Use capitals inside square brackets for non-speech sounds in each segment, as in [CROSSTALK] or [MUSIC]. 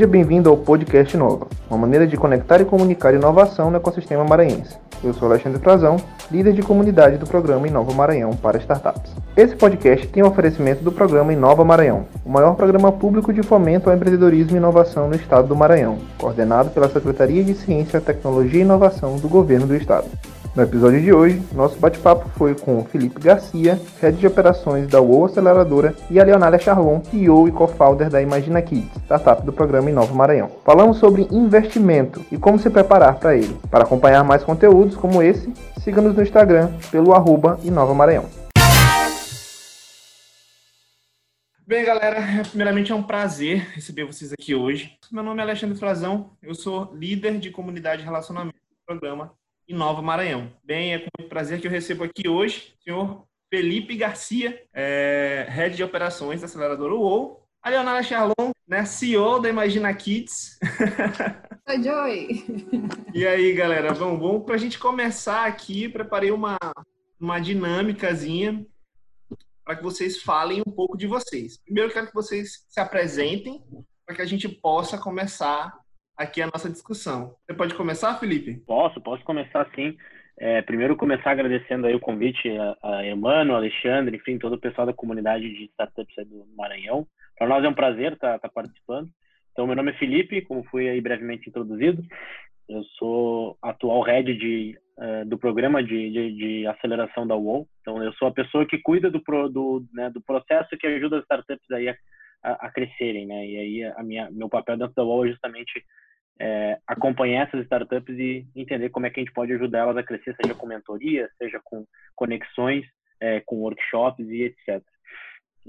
Seja bem-vindo ao Podcast Nova, uma maneira de conectar e comunicar inovação no ecossistema maranhense. Eu sou Alexandre Frazão, líder de comunidade do programa Inova Maranhão para startups. Esse podcast tem o oferecimento do programa Inova Maranhão, o maior programa público de fomento ao empreendedorismo e inovação no estado do Maranhão, coordenado pela Secretaria de Ciência, Tecnologia e Inovação do Governo do Estado. No episódio de hoje, nosso bate-papo foi com Felipe Garcia, head de operações da UOL Aceleradora, e a Leonália Charlon, CEO e co-founder da Imagina Kids, startup do programa Inova Maranhão. Falamos sobre investimento e como se preparar para ele. Para acompanhar mais conteúdos como esse, siga-nos no Instagram pelo arroba Inova Maranhão. Bem, galera, primeiramente é um prazer receber vocês aqui hoje. Meu nome é Alexandre Frazão, eu sou líder de comunidade de relacionamento do programa em Nova Maranhão. Bem, é com muito prazer que eu recebo aqui hoje o senhor Felipe Garcia, é, Head de Operações da Aceleradora UOL, a Leonara Charlon, né, CEO da Imagina Kids. [LAUGHS] Oi, Joy! E aí, galera, vamos, vamos para a gente começar aqui, preparei uma, uma dinâmicazinha para que vocês falem um pouco de vocês. Primeiro, quero que vocês se apresentem para que a gente possa começar aqui a nossa discussão. Você pode começar, Felipe? Posso, posso começar sim. É, primeiro começar agradecendo aí o convite a, a Emmanuel, Alexandre, enfim, todo o pessoal da comunidade de startups do Maranhão. Para nós é um prazer estar tá, tá participando. Então, meu nome é Felipe, como fui aí brevemente introduzido. Eu sou atual head de, uh, do programa de, de, de, aceleração da UOL. Então, eu sou a pessoa que cuida do, pro, do, né, do processo que ajuda as startups aí a, a, a, crescerem, né? E aí, a minha, meu papel dentro da UOL é justamente é, acompanhar essas startups e entender como é que a gente pode ajudar elas a crescer, seja com mentoria, seja com conexões, é, com workshops e etc.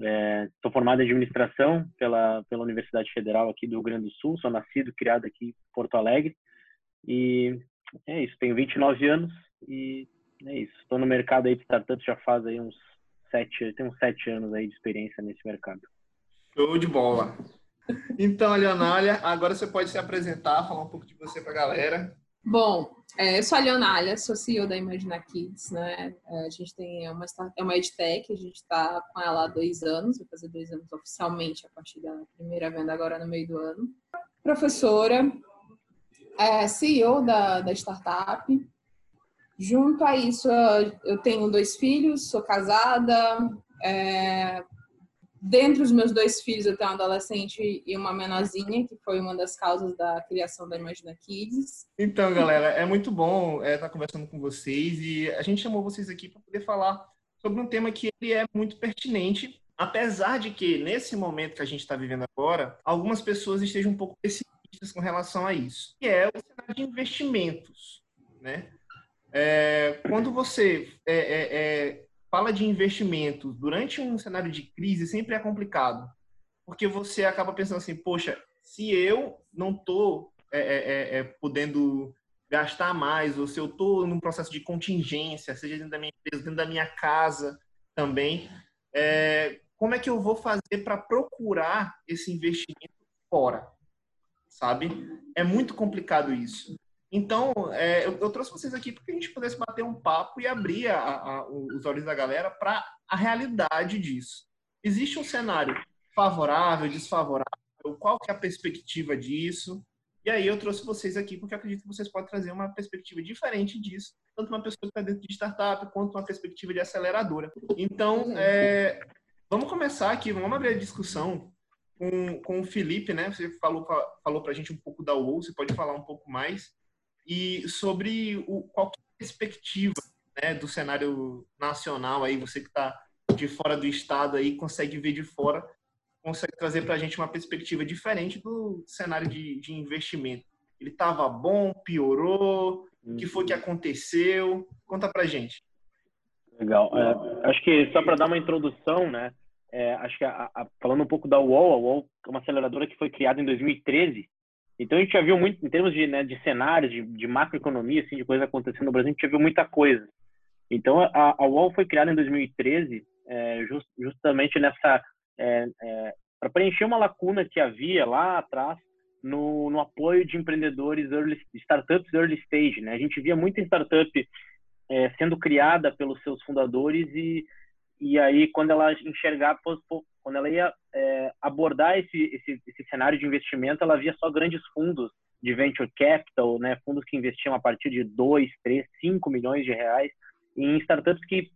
É, sou formado em administração pela, pela Universidade Federal aqui do Rio Grande do Sul, sou nascido, criado aqui em Porto Alegre e é isso, tenho 29 anos e é isso. Estou no mercado aí de startups já faz aí uns sete, tenho uns sete anos aí de experiência nesse mercado. Show de bola. Então, Leonália, agora você pode se apresentar, falar um pouco de você para a galera. Bom, é, eu sou a Leonália, sou CEO da Imagina Kids, né? É, a gente tem uma, é uma edtech, a gente está com ela há dois anos, vai fazer dois anos oficialmente a partir da primeira venda agora no meio do ano. Professora, é, CEO da, da startup. Junto a isso, eu tenho dois filhos, sou casada, é, Dentre os meus dois filhos, eu tenho um adolescente e uma menorzinha, que foi uma das causas da criação da Imagina Kids. Então, galera, é muito bom estar é, tá conversando com vocês e a gente chamou vocês aqui para poder falar sobre um tema que ele é muito pertinente, apesar de que, nesse momento que a gente está vivendo agora, algumas pessoas estejam um pouco pessimistas com relação a isso, que é o cenário de investimentos, né? É, quando você é, é, é fala de investimentos durante um cenário de crise sempre é complicado, porque você acaba pensando assim, poxa, se eu não estou é, é, é, é, podendo gastar mais, ou se eu estou num processo de contingência, seja dentro da minha empresa, dentro da minha casa também, é, como é que eu vou fazer para procurar esse investimento fora? Sabe? É muito complicado isso. Então, é, eu, eu, trouxe vocês aqui para que a gente pudesse bater um papo e abrir a, a, os olhos da galera para a realidade disso. Existe um cenário favorável, desfavorável? Qual que é a perspectiva disso? E aí eu trouxe vocês aqui porque acredito que vocês podem trazer uma perspectiva diferente disso, tanto uma pessoa que está dentro de startup quanto uma perspectiva de aceleradora. Então, é, vamos começar aqui, vamos abrir a discussão com, com o Felipe, né? Você falou, falou para a gente um pouco da UOL, você pode falar um pouco mais e sobre o, qual é a perspectiva né, do cenário nacional aí, você que está de fora do estado aí, consegue ver de fora, consegue trazer para a gente uma perspectiva diferente do cenário de, de investimento. Ele estava bom, piorou, o que foi que aconteceu? Conta para gente. Legal. É, acho que só para dar uma introdução, né? É, acho que a, a, falando um pouco da UOL, a UOL é uma aceleradora que foi criada em 2013 então a gente já viu muito, em termos de, né, de cenários, de, de macroeconomia, assim, de coisas acontecendo no Brasil, a gente já viu muita coisa. Então a, a UOL foi criada em 2013 é, just, justamente nessa é, é, para preencher uma lacuna que havia lá atrás no, no apoio de empreendedores early, startups early stage. Né? A gente via muita startup é, sendo criada pelos seus fundadores e e aí quando ela enxergar quando ela ia é, abordar esse, esse, esse cenário de investimento, ela via só grandes fundos de venture capital, né, fundos que investiam a partir de 2, 3, 5 milhões de reais em startups que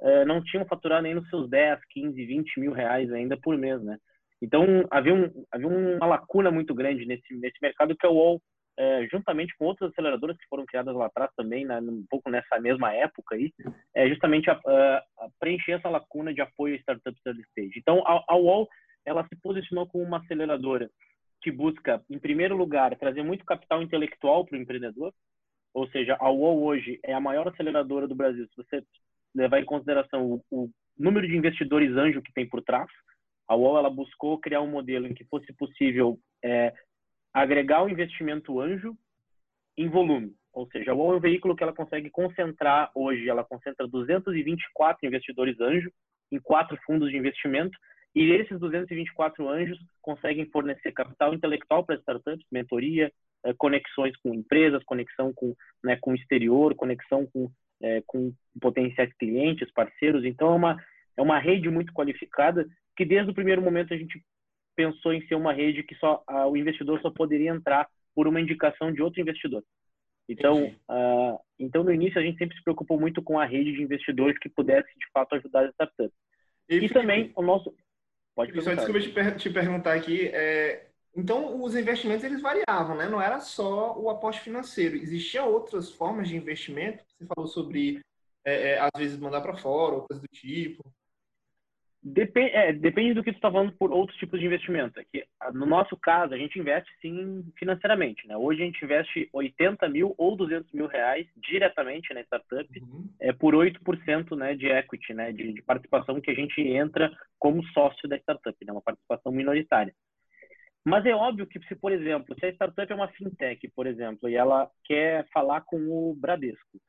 uh, não tinham faturado nem nos seus 10, 15, 20 mil reais ainda por mês, né? Então, havia, um, havia uma lacuna muito grande nesse, nesse mercado que é o UOL, é, juntamente com outras aceleradoras que foram criadas lá atrás também, né, um pouco nessa mesma época aí, é justamente a, a, a preencher essa lacuna de apoio a startups early stage. Então, a, a UOL, ela se posicionou como uma aceleradora que busca, em primeiro lugar, trazer muito capital intelectual para o empreendedor, ou seja, a UOL hoje é a maior aceleradora do Brasil, se você levar em consideração o, o número de investidores anjo que tem por trás, a UOL ela buscou criar um modelo em que fosse possível é, agregar o investimento anjo em volume. Ou seja, UOL é um veículo que ela consegue concentrar hoje, ela concentra 224 investidores anjo em quatro fundos de investimento e esses 224 anjos conseguem fornecer capital intelectual para startups, mentoria, é, conexões com empresas, conexão com, né, com o exterior, conexão com, é, com potenciais clientes, parceiros. Então, é uma, é uma rede muito qualificada que, desde o primeiro momento, a gente pensou em ser uma rede que só a, o investidor só poderia entrar por uma indicação de outro investidor. Então, uh, então, no início, a gente sempre se preocupou muito com a rede de investidores que pudesse, de fato, ajudar as startups. E, e também o nosso... Pode perguntar. Só desculpa te, per te perguntar aqui, é, então, os investimentos eles variavam, né? Não era só o aporte financeiro. Existiam outras formas de investimento. Você falou sobre, é, é, às vezes, mandar para fora, ou coisa do tipo. Depende, é, depende do que tu está falando por outros tipos de investimento. É que, no nosso caso, a gente investe sim financeiramente. Né? Hoje a gente investe 80 mil ou 200 mil reais diretamente na startup uhum. é, por 8% né, de equity, né, de, de, participação que a gente entra como sócio da startup, né, uma participação minoritária. Mas é óbvio que, se, por exemplo, se a startup é uma fintech, por exemplo, e ela quer falar com o Bradesco,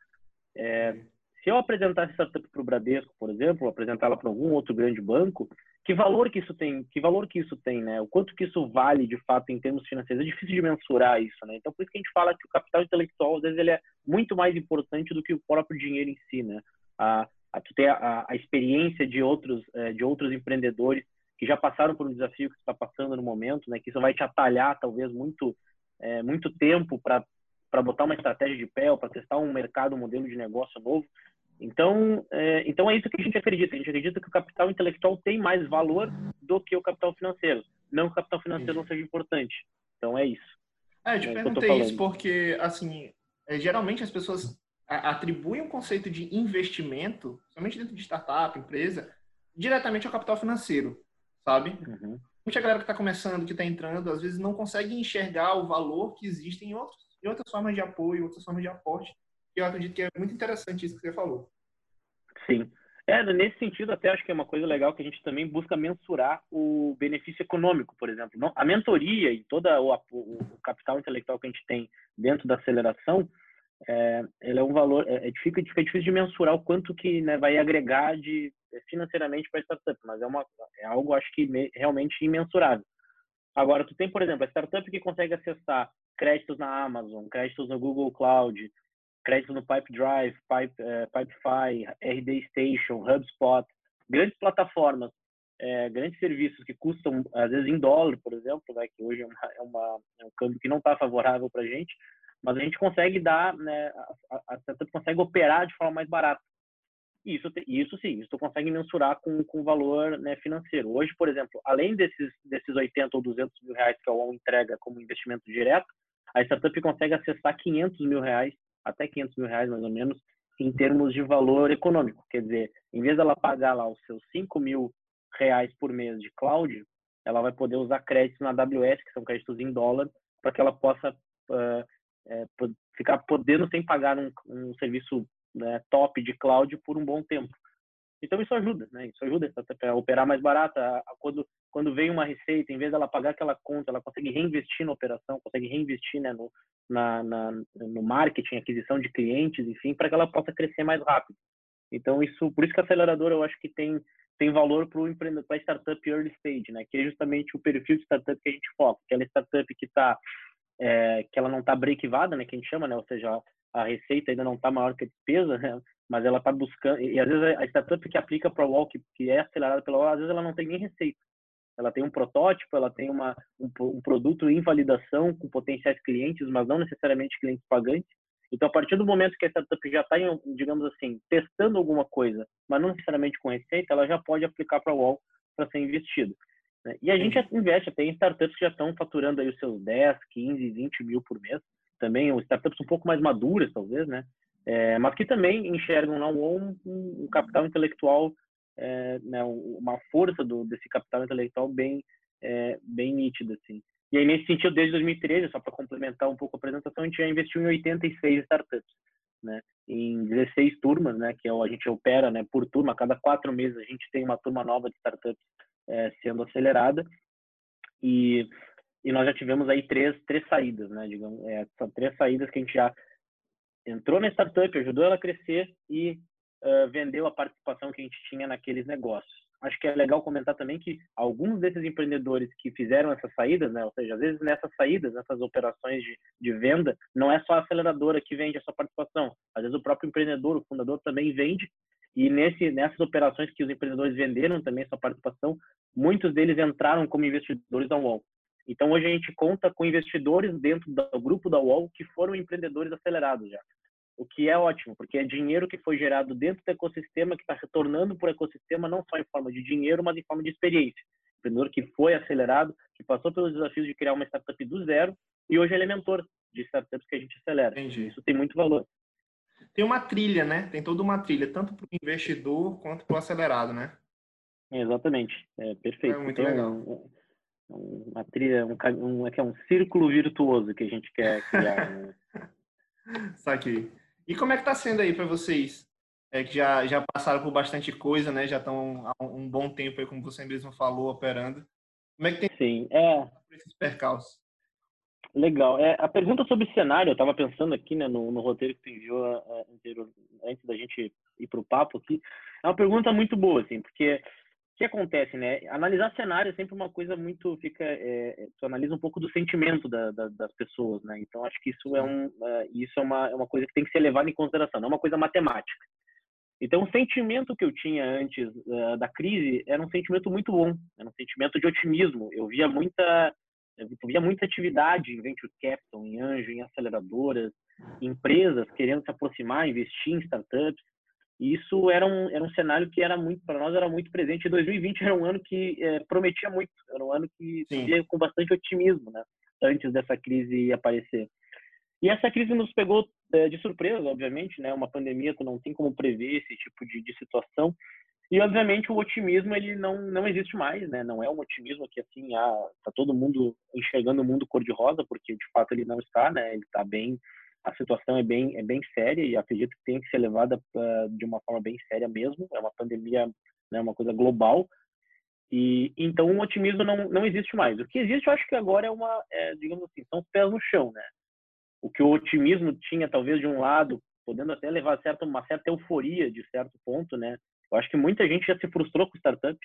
é, se eu apresentar essa startup para o Bradesco, por exemplo, apresentá-la para algum outro grande banco, que valor que isso tem? Que valor que isso tem, né? O quanto que isso vale de fato em termos financeiros? É difícil de mensurar isso, né? Então por isso que a gente fala que o capital intelectual às vezes ele é muito mais importante do que o próprio dinheiro em si, né? A, a tu ter a, a experiência de outros é, de outros empreendedores que já passaram por um desafio que está passando no momento, né? Que isso vai te atalhar talvez muito é, muito tempo para para botar uma estratégia de pé ou para testar um mercado, um modelo de negócio novo. Então, é, então é isso que a gente acredita. A gente acredita que o capital intelectual tem mais valor do que o capital financeiro. Não que o capital financeiro não seja importante. Então é isso. É, eu te é perguntei isso porque, assim, é, geralmente as pessoas atribuem o um conceito de investimento, somente dentro de startup, empresa, diretamente ao capital financeiro, sabe? Uhum. Muita galera que está começando, que está entrando, às vezes não consegue enxergar o valor que existe em, outros, em outras formas de apoio, outras formas de aporte. E eu acredito que é muito interessante isso que você falou. Sim. É, nesse sentido, até acho que é uma coisa legal que a gente também busca mensurar o benefício econômico, por exemplo. Não, a mentoria e todo o, o, capital intelectual que a gente tem dentro da aceleração, é, ele é um valor, é, é, difícil, é de mensurar o quanto que né, vai agregar de, financeiramente para a startup, mas é, uma, é algo, acho que me, realmente imensurável. Agora, tu tem, por exemplo, a startup que consegue acessar créditos na Amazon, créditos no Google Cloud, crédito no Pipedrive, Pipe, uh, Pipefy, RD Station, HubSpot, grandes plataformas, é, grandes serviços que custam, às vezes, em dólar, por exemplo, né, que hoje é, uma, é, uma, é um câmbio que não está favorável para a gente, mas a gente consegue dar, né, a, a startup consegue operar de forma mais barata. Isso, isso sim, isso consegue mensurar com, com valor né, financeiro. Hoje, por exemplo, além desses, desses 80 ou 200 mil reais que a UOL entrega como investimento direto, a startup consegue acessar 500 mil reais até 500 mil reais, mais ou menos, em termos de valor econômico. Quer dizer, em vez dela pagar lá os seus 5 mil reais por mês de cloud, ela vai poder usar créditos na AWS, que são créditos em dólar, para que ela possa uh, é, ficar podendo sem pagar um, um serviço né, top de cloud por um bom tempo. Então isso ajuda, né? Isso ajuda a operar mais barata. Quando quando vem uma receita, em vez dela pagar aquela conta, ela consegue reinvestir na operação, consegue reinvestir né, no, na, na, no marketing, aquisição de clientes, enfim, para que ela possa crescer mais rápido. Então isso, por isso que a aceleradora eu acho que tem tem valor para para startup early stage, né? Que é justamente o perfil de startup que a gente foca, aquela startup que está é, que ela não está breakivada, né? Que a gente chama, né? Ou seja, a receita ainda não está maior que a despesa, né? mas ela está buscando, e às vezes a startup que aplica para o UOL, que, que é acelerada pela UOL, às vezes ela não tem nem receita. Ela tem um protótipo, ela tem uma, um, um produto em validação com potenciais clientes, mas não necessariamente clientes pagantes. Então, a partir do momento que a startup já está, digamos assim, testando alguma coisa, mas não necessariamente com receita, ela já pode aplicar para o UOL para ser investido. Né? E a gente investe até em startups que já estão faturando aí os seus 10, 15, 20 mil por mês. Também startups um pouco mais maduras, talvez, né? É, mas que também enxergam na UOL um, um capital intelectual, é, né, uma força do, desse capital intelectual bem, é, bem nítida, assim. E aí, nesse sentido, desde 2013, só para complementar um pouco a apresentação, a gente já investiu em 86 startups, né? Em 16 turmas, né? Que é a gente opera, né? Por turma, a cada quatro meses a gente tem uma turma nova de startups é, sendo acelerada. E, e nós já tivemos aí três, três saídas, né? Digamos, é, são três saídas que a gente já entrou na startup, ajudou ela a crescer e vendeu a participação que a gente tinha naqueles negócios acho que é legal comentar também que alguns desses empreendedores que fizeram essas saídas, né, ou seja, às vezes nessas saídas, nessas operações de, de venda, não é só a aceleradora que vende a sua participação. Às vezes o próprio empreendedor, o fundador também vende e nesse, nessas operações que os empreendedores venderam também sua participação, muitos deles entraram como investidores da UOL. Então hoje a gente conta com investidores dentro do grupo da UOL que foram empreendedores acelerados já o que é ótimo, porque é dinheiro que foi gerado dentro do ecossistema que está retornando para o ecossistema não só em forma de dinheiro, mas em forma de experiência. O empreendedor que foi acelerado, que passou pelos desafios de criar uma startup do zero e hoje ele é mentor de startups que a gente acelera. Entendi. Isso tem muito valor. Tem uma trilha, né? Tem toda uma trilha, tanto para o investidor quanto para o acelerado, né? Exatamente, é perfeito. É muito tem legal. Um, uma trilha, um, um, é, é um círculo virtuoso que a gente quer criar. Né? [LAUGHS] Saquei. E como é que tá sendo aí para vocês? É que já, já passaram por bastante coisa, né? Já estão há um bom tempo aí, como você mesmo falou, operando. Como é que tem Sim, é... esses percalços? Legal. É, a pergunta sobre cenário, eu estava pensando aqui né, no, no, roteiro que tu enviou uh, antes da gente ir para o papo aqui. É uma pergunta muito boa, assim, porque o que acontece, né? Analisar cenário é sempre uma coisa muito fica, é, tu analisa um pouco do sentimento da, da, das pessoas, né? Então acho que isso é um, uh, isso é uma, é uma coisa que tem que ser levada em consideração, não é uma coisa matemática. Então o sentimento que eu tinha antes uh, da crise era um sentimento muito bom, era um sentimento de otimismo. Eu via muita, eu via muita atividade em venture capital, em anjo, em aceleradoras, empresas querendo se aproximar, investir em startups. E isso era um, era um cenário que era muito, para nós, era muito presente. E 2020 era um ano que é, prometia muito, era um ano que ia com bastante otimismo, né? Antes dessa crise aparecer. E essa crise nos pegou é, de surpresa, obviamente, né? Uma pandemia, tu não tem como prever esse tipo de, de situação. E, obviamente, o otimismo, ele não, não existe mais, né? Não é um otimismo que, assim, ah, tá todo mundo enxergando o mundo cor-de-rosa, porque, de fato, ele não está, né? Ele está bem a situação é bem, é bem séria e acredito que tem que ser levada uh, de uma forma bem séria mesmo. É uma pandemia, né, uma coisa global. E então o otimismo não, não existe mais. O que existe, eu acho que agora é uma, é, digamos assim, são os pés no chão, né? O que o otimismo tinha, talvez de um lado, podendo até levar certa, uma certa euforia de certo ponto, né? Eu acho que muita gente já se frustrou com startup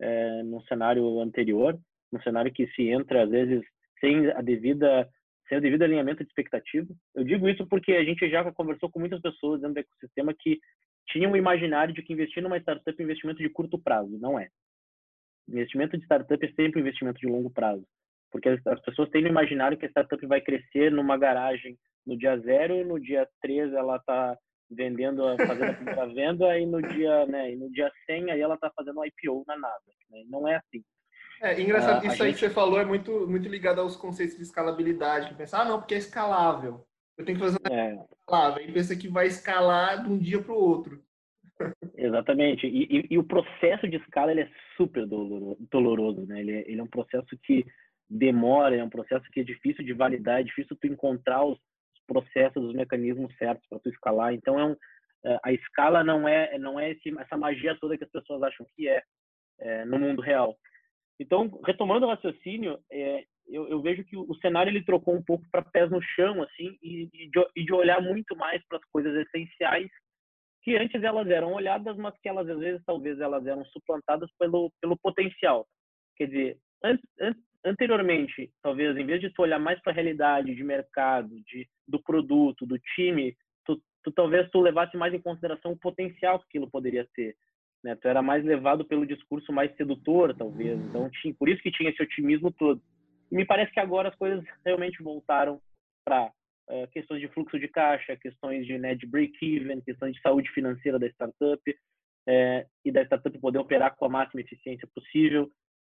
é, no cenário anterior, no cenário que se entra às vezes sem a devida sem o devido alinhamento de expectativa. Eu digo isso porque a gente já conversou com muitas pessoas dentro do ecossistema que tinham o imaginário de que investir numa startup é investimento de curto prazo. Não é. Investimento de startup é sempre investimento de longo prazo. Porque as pessoas têm no imaginário que a startup vai crescer numa garagem no dia zero no dia três ela está vendendo, fazendo a primeira venda e no dia, né, e no dia 100 aí ela está fazendo um IPO na Nasdaq. Né? Não é assim. É engraçado, ah, isso aí gente... que você falou é muito, muito ligado aos conceitos de escalabilidade. Que pensa, ah, não, porque é escalável. Eu tenho que fazer uma é. escalável. E pensa que vai escalar de um dia para o outro. Exatamente. E, e, e, o processo de escala ele é super doloroso, né? Ele é, ele é um processo que demora, é um processo que é difícil de validar, é difícil tu encontrar os processos, os mecanismos certos para tu escalar. Então é um, é, a escala não é não é esse, essa magia toda que as pessoas acham que é, é no mundo real. Então, retomando o raciocínio, é, eu, eu, vejo que o cenário ele trocou um pouco para pés no chão, assim, e, e, de, e de olhar muito mais para as coisas essenciais que antes elas eram olhadas, mas que elas às vezes talvez elas eram suplantadas pelo pelo potencial. Quer dizer, an, an, anteriormente, talvez em vez de tu olhar mais para a realidade de mercado, de do produto, do time, tu talvez tu levasse mais em consideração o potencial que aquilo poderia ter. Né? Tu era mais levado pelo discurso mais sedutor, talvez. Então, tinha, por isso que tinha esse otimismo todo. E me parece que agora as coisas realmente voltaram para uh, eh, questões de fluxo de caixa, questões de, né, de break-even, questões de saúde financeira da startup, é, e da startup poder operar com a máxima eficiência possível,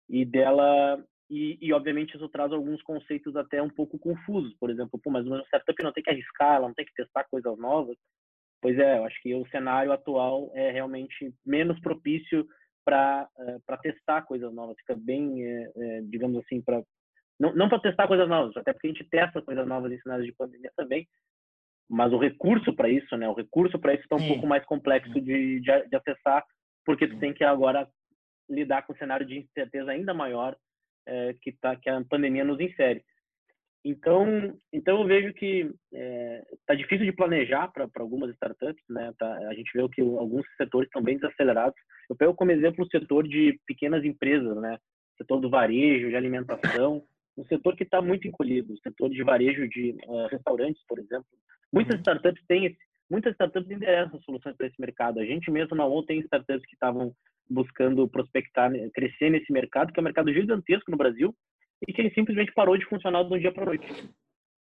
e dela e, e, obviamente isso traz alguns conceitos até um pouco confusos. Por exemplo, pô, mas uma startup não tem que arriscar, ela não tem que testar coisas novas. Pois é, eu acho que o cenário atual é realmente menos propício para uh, para testar coisas novas. Fica bem, uh, digamos assim, para não, não para testar coisas novas, até porque a gente testa coisas novas em cenários de pandemia também, mas o recurso para isso, né? O recurso para isso está um Sim. pouco mais complexo de, de, de, acessar, porque tu tem que agora lidar com um cenário de incerteza ainda maior é, que tá que a pandemia nos insere. Então, então eu vejo que está é, difícil de planejar para algumas startups, né? Tá, a gente vê que alguns setores estão bem desacelerados. Eu pego como exemplo o setor de pequenas empresas, né? O setor do varejo, de alimentação, um setor que está muito encolhido, o setor de varejo de uh, restaurantes, por exemplo. Muitas uhum. startups têm esse, muitas startups endereçam soluções para esse mercado. A gente mesmo na ONU tem startups que estavam buscando prospectar, crescer nesse mercado, que é um mercado gigantesco no Brasil e que ele simplesmente parou de funcionar de um dia para noite.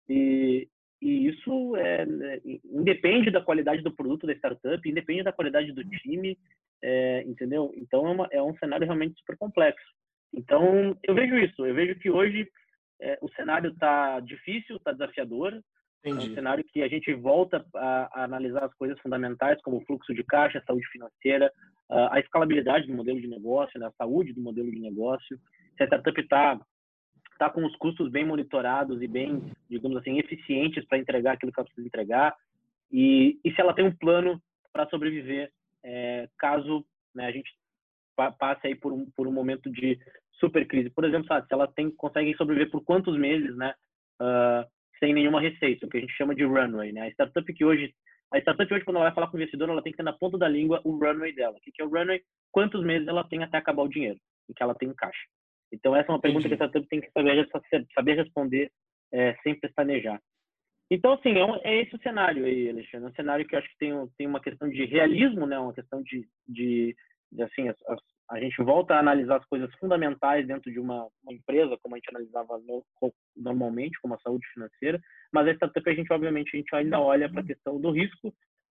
E, e isso é, é, independe da qualidade do produto da startup, independe da qualidade do time, é, entendeu? Então é, uma, é um cenário realmente super complexo. Então, eu vejo isso. Eu vejo que hoje é, o cenário está difícil, está desafiador. Entendi. É um cenário que a gente volta a, a, analisar as coisas fundamentais, como o fluxo de caixa, a saúde financeira, a, a escalabilidade do modelo de negócio, né, a saúde do modelo de negócio. Se a startup está tá com os custos bem monitorados e bem, digamos assim, eficientes para entregar aquilo que ela precisa entregar. E, e se ela tem um plano para sobreviver é, caso né, a gente passe aí por um, por um momento de super crise. Por exemplo, sabe, se ela tem, consegue sobreviver por quantos meses, né, uh, sem nenhuma receita, o que a gente chama de runway, né? A startup que hoje, a startup hoje quando ela vai falar com o investidor, ela tem que ter na ponta da língua o runway dela. O que é o runway? Quantos meses ela tem até acabar o dinheiro e que ela tem em caixa? Então essa é uma pergunta Entendi. que a startup tem que saber, saber responder é, sem pestanejar. Então, assim, é, um, é, esse o cenário aí, Alexandre. É um cenário que eu acho que tem, tem uma questão de realismo, né? Uma questão de, de, de assim, as, as, a gente volta a analisar as coisas fundamentais dentro de uma, uma empresa, como a gente analisava no, normalmente, como a saúde financeira, mas a startup a gente, obviamente, a gente ainda olha para a questão do risco,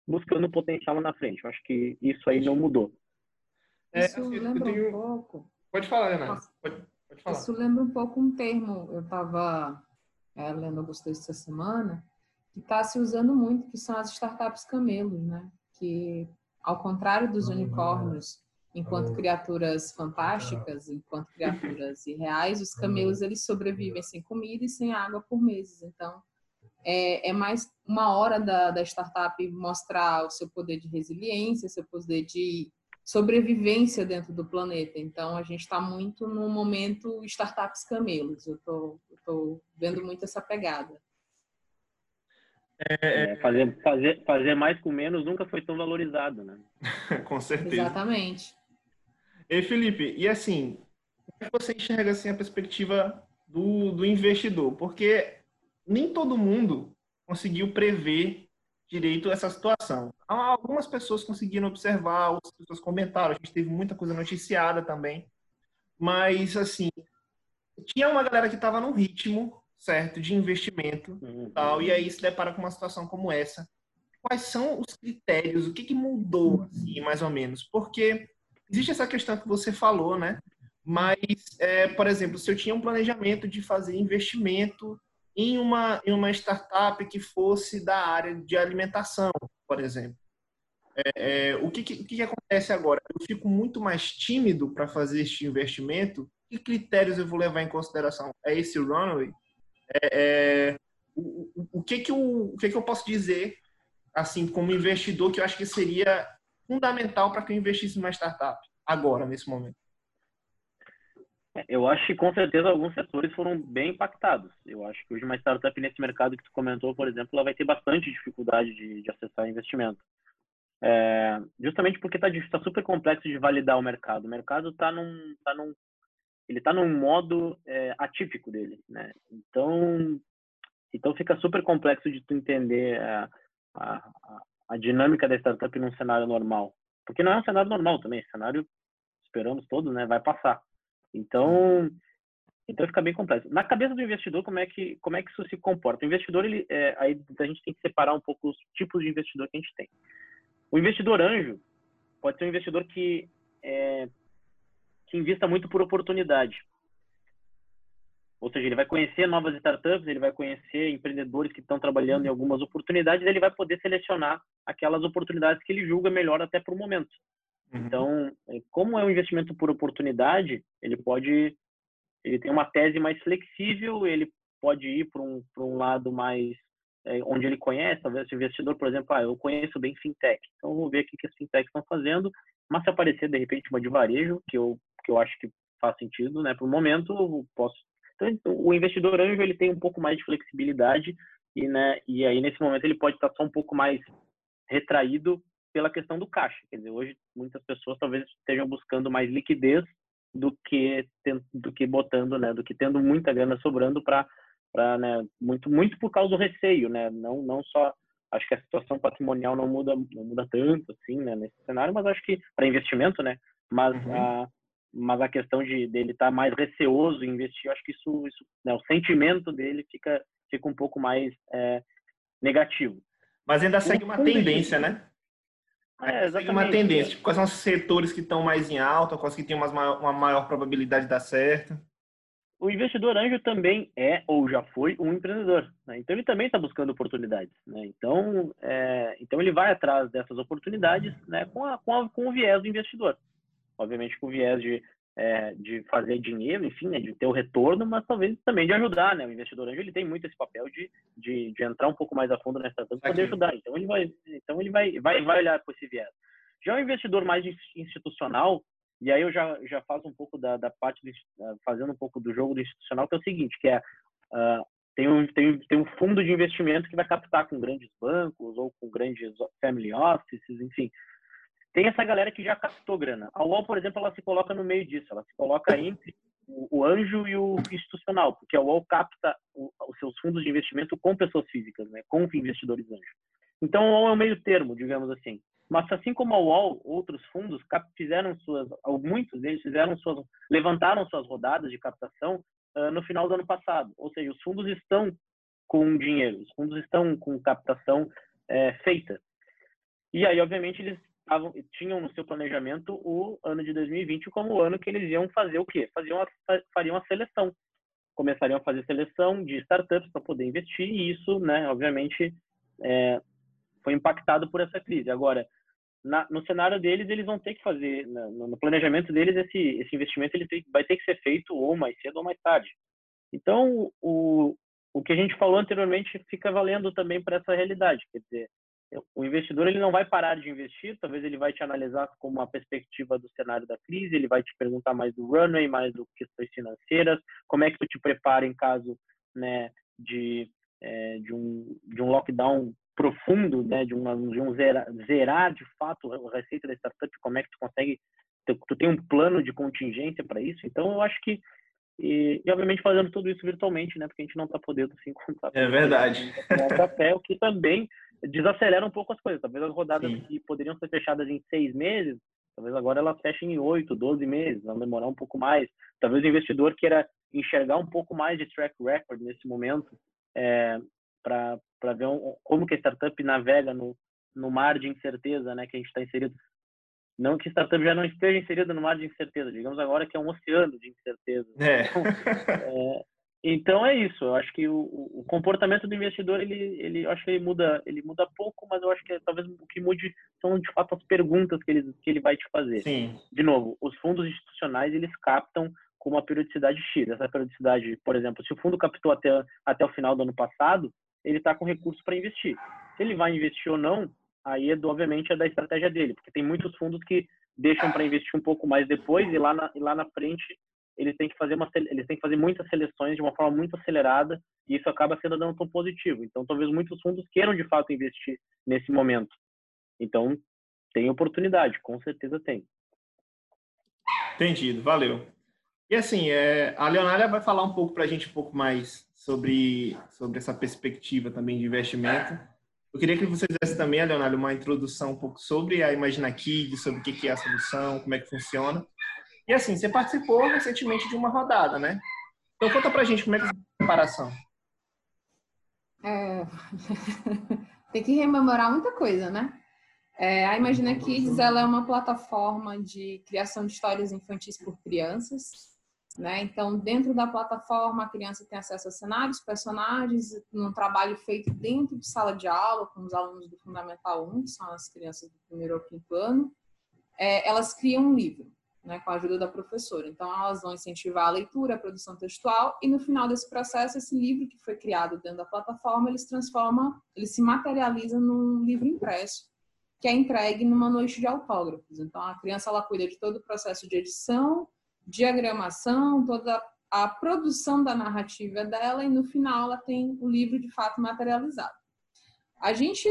buscando potencial lá na frente. Eu acho que isso aí não mudou. É, isso lembra tenho... um pouco... Pode falar, Renato. Pode, pode falar. Isso lembra um pouco um termo, eu estava é, lendo alguns textos essa semana, que está se usando muito, que são as startups camelos, né? Que, ao contrário dos unicórnios, enquanto criaturas fantásticas, enquanto criaturas [LAUGHS] irreais, os camelos eles sobrevivem sem comida e sem água por meses. Então, é, é mais uma hora da, da startup mostrar o seu poder de resiliência, seu poder de sobrevivência dentro do planeta. Então, a gente está muito no momento startups camelos. Eu estou vendo muito essa pegada. É, é, fazer, fazer, fazer mais com menos nunca foi tão valorizado, né? [LAUGHS] com certeza. Exatamente. E Felipe, e assim, como é você enxerga assim, a perspectiva do, do investidor? Porque nem todo mundo conseguiu prever direito essa situação. Algumas pessoas conseguiram observar, outras pessoas comentaram, a gente teve muita coisa noticiada também, mas assim, tinha uma galera que estava num ritmo certo de investimento uhum. tal, e aí se depara com uma situação como essa. Quais são os critérios? O que, que mudou, assim, mais ou menos? Porque existe essa questão que você falou, né? Mas, é, por exemplo, se eu tinha um planejamento de fazer investimento em uma, em uma startup que fosse da área de alimentação, por exemplo, é, é, o, que, que, que, acontece agora? Eu fico muito mais tímido para fazer este investimento. Que critérios eu vou levar em consideração? É esse runway? É, é, o, o, o, que, que, eu, o que, que eu posso dizer, assim, como investidor, que eu acho que seria fundamental para que eu investisse numa startup agora, nesse momento? É, eu acho que com certeza alguns setores foram bem impactados. Eu acho que hoje uma startup nesse mercado que tu comentou, por exemplo, ela vai ter bastante dificuldade de, de acessar investimento. É, justamente porque está tá super complexo de validar o mercado. O mercado está num, tá num, ele está num modo é, atípico dele, né? Então, então fica super complexo de tu entender é, a, a dinâmica da startup num cenário normal. Porque não é um cenário normal também, cenário, esperamos todos, né, vai passar. Então, então fica bem complexo. Na cabeça do investidor, como é que, como é que isso se comporta? O investidor, ele, é, aí a gente tem que separar um pouco os tipos de investidor que a gente tem. O investidor anjo pode ser um investidor que, é, que invista muito por oportunidade. Ou seja, ele vai conhecer novas startups, ele vai conhecer empreendedores que estão trabalhando em algumas oportunidades, ele vai poder selecionar aquelas oportunidades que ele julga melhor até para o momento. Uhum. Então, é, como é um investimento por oportunidade, ele pode, ele tem uma tese mais flexível, ele pode ir para um, um lado mais é, onde ele conhece, talvez o investidor, por exemplo, ah, eu conheço bem fintech, então vou ver o que as fintechs estão fazendo, mas se aparecer de repente uma de varejo, que eu que eu acho que faz sentido, né, para o momento, eu posso então, o investidor anjo ele tem um pouco mais de flexibilidade e, né, e aí nesse momento ele pode estar só um pouco mais retraído pela questão do caixa. Quer dizer, hoje muitas pessoas talvez estejam buscando mais liquidez do que do que botando, né, do que tendo muita grana sobrando para para né, muito muito por causa do receio, né? Não não só acho que a situação patrimonial não muda não muda tanto assim, né, nesse cenário, mas acho que para investimento, né? Mas uhum. a mas a questão de dele estar tá mais receoso em investir, acho que isso, isso né, o sentimento dele fica fica um pouco mais é, negativo. Mas ainda segue uma tendência, né? É, exatamente. uma tendência. Tipo, quais são os setores que estão mais em alta, quais que têm uma maior, uma maior probabilidade de dar certo? O investidor anjo também é ou já foi um empreendedor, né? então ele também está buscando oportunidades. Né? Então, é, então ele vai atrás dessas oportunidades né, com, a, com, a, com o viés do investidor obviamente com o viés de, é, de fazer dinheiro, enfim, né, de ter o retorno, mas talvez também de ajudar, né? O investidor anjo ele tem muito esse papel de, de, de entrar um pouco mais a fundo nessa startup para poder ajudar. Então ele vai, então ele vai, vai, vai olhar com esse viés. Já o investidor mais institucional, e aí eu já, já faço um pouco da, da parte, de, fazendo um pouco do jogo do institucional, que é o seguinte, que é uh, tem um, tem, tem um fundo de investimento que vai captar com grandes bancos ou com grandes family offices, enfim, tem essa galera que já captou grana. A UOL, por exemplo, ela se coloca no meio disso, ela se coloca entre o, anjo e o institucional, porque a UOL capta os seus fundos de investimento com pessoas físicas, né, com investidores anjos. Então, a UOL é o meio termo, digamos assim. Mas assim como a UOL, outros fundos fizeram suas, muitos deles fizeram suas, levantaram suas rodadas de captação uh, no final do ano passado. Ou seja, os fundos estão com dinheiro, os fundos estão com captação é, feita. E aí, obviamente, eles tinham no seu planejamento o ano de 2020 como o ano que eles iam fazer o quê? Faziam a, fariam a seleção. Começariam a fazer seleção de startups para poder investir e isso, né, obviamente, é, foi impactado por essa crise. Agora, na, no cenário deles, eles vão ter que fazer, no, no planejamento deles, esse, esse investimento ele tem, vai ter que ser feito ou mais cedo ou mais tarde. Então, o, o que a gente falou anteriormente fica valendo também para essa realidade. Quer dizer, o investidor ele não vai parar de investir, talvez ele vai te analisar como uma perspectiva do cenário da crise, ele vai te perguntar mais do runway, mais do questões financeiras, como é que tu te prepara em caso né, de, é, de, um, de um lockdown profundo, né, de, uma, de um zerar, zerar de fato a receita da startup, como é que tu consegue, tu, tu tem um plano de contingência para isso, então eu acho que e, e, obviamente fazendo tudo isso virtualmente, né? Porque a gente não está podendo se encontrar. É verdade. Café, o que também desacelera um pouco as coisas. Talvez as rodadas Sim. que poderiam ser fechadas em seis meses, talvez agora elas fechem em oito, doze meses, vão demorar um pouco mais. Talvez o investidor queira enxergar um pouco mais de track record nesse momento é, para ver um, como que a startup navega no, no mar de incerteza né, que a gente está inserido. Não que a startup já não esteja inserida no mar de incerteza, digamos agora que é um oceano de incerteza. É. Então, [LAUGHS] é, então é isso. Eu acho que o, o, comportamento do investidor ele, ele, acho que ele muda, ele muda pouco, mas eu acho que talvez o que mude são de fato as perguntas que ele, que ele vai te fazer. Sim. De novo, os fundos institucionais eles captam com uma periodicidade X. Essa periodicidade, por exemplo, se o fundo captou até até o final do ano passado, ele está com recursos para investir. Se ele vai investir ou não, aí é, obviamente é da estratégia dele, porque tem muitos fundos que deixam para investir um pouco mais depois e lá na, e lá na frente eles têm que fazer uma eles têm que fazer muitas seleções de uma forma muito acelerada e isso acaba sendo não tão positivo. Então, talvez muitos fundos queiram de fato investir nesse momento. Então, tem oportunidade, com certeza tem. Entendido, valeu. E assim, é, a Leonária vai falar um pouco para a gente um pouco mais sobre, sobre essa perspectiva também de investimento. Eu queria que você desse também, Leonardo, uma introdução um pouco sobre a Imagina sobre o que é a solução, como é que funciona. E assim, você participou recentemente de uma rodada, né? Então conta pra gente como é que é a preparação. É... [LAUGHS] Tem que rememorar muita coisa, né? É, a Imagina Kids ela é uma plataforma de criação de histórias infantis por crianças. Né? Então, dentro da plataforma, a criança tem acesso a cenários, personagens, num trabalho feito dentro de sala de aula, com os alunos do Fundamental 1, que são as crianças do primeiro ao quinto ano. É, elas criam um livro né, com a ajuda da professora. Então, elas vão incentivar a leitura, a produção textual, e no final desse processo, esse livro que foi criado dentro da plataforma, ele se transforma, ele se materializa num livro impresso, que é entregue numa noite de autógrafos. Então, a criança ela cuida de todo o processo de edição, diagramação, toda a produção da narrativa dela, e no final ela tem o livro de fato materializado. A gente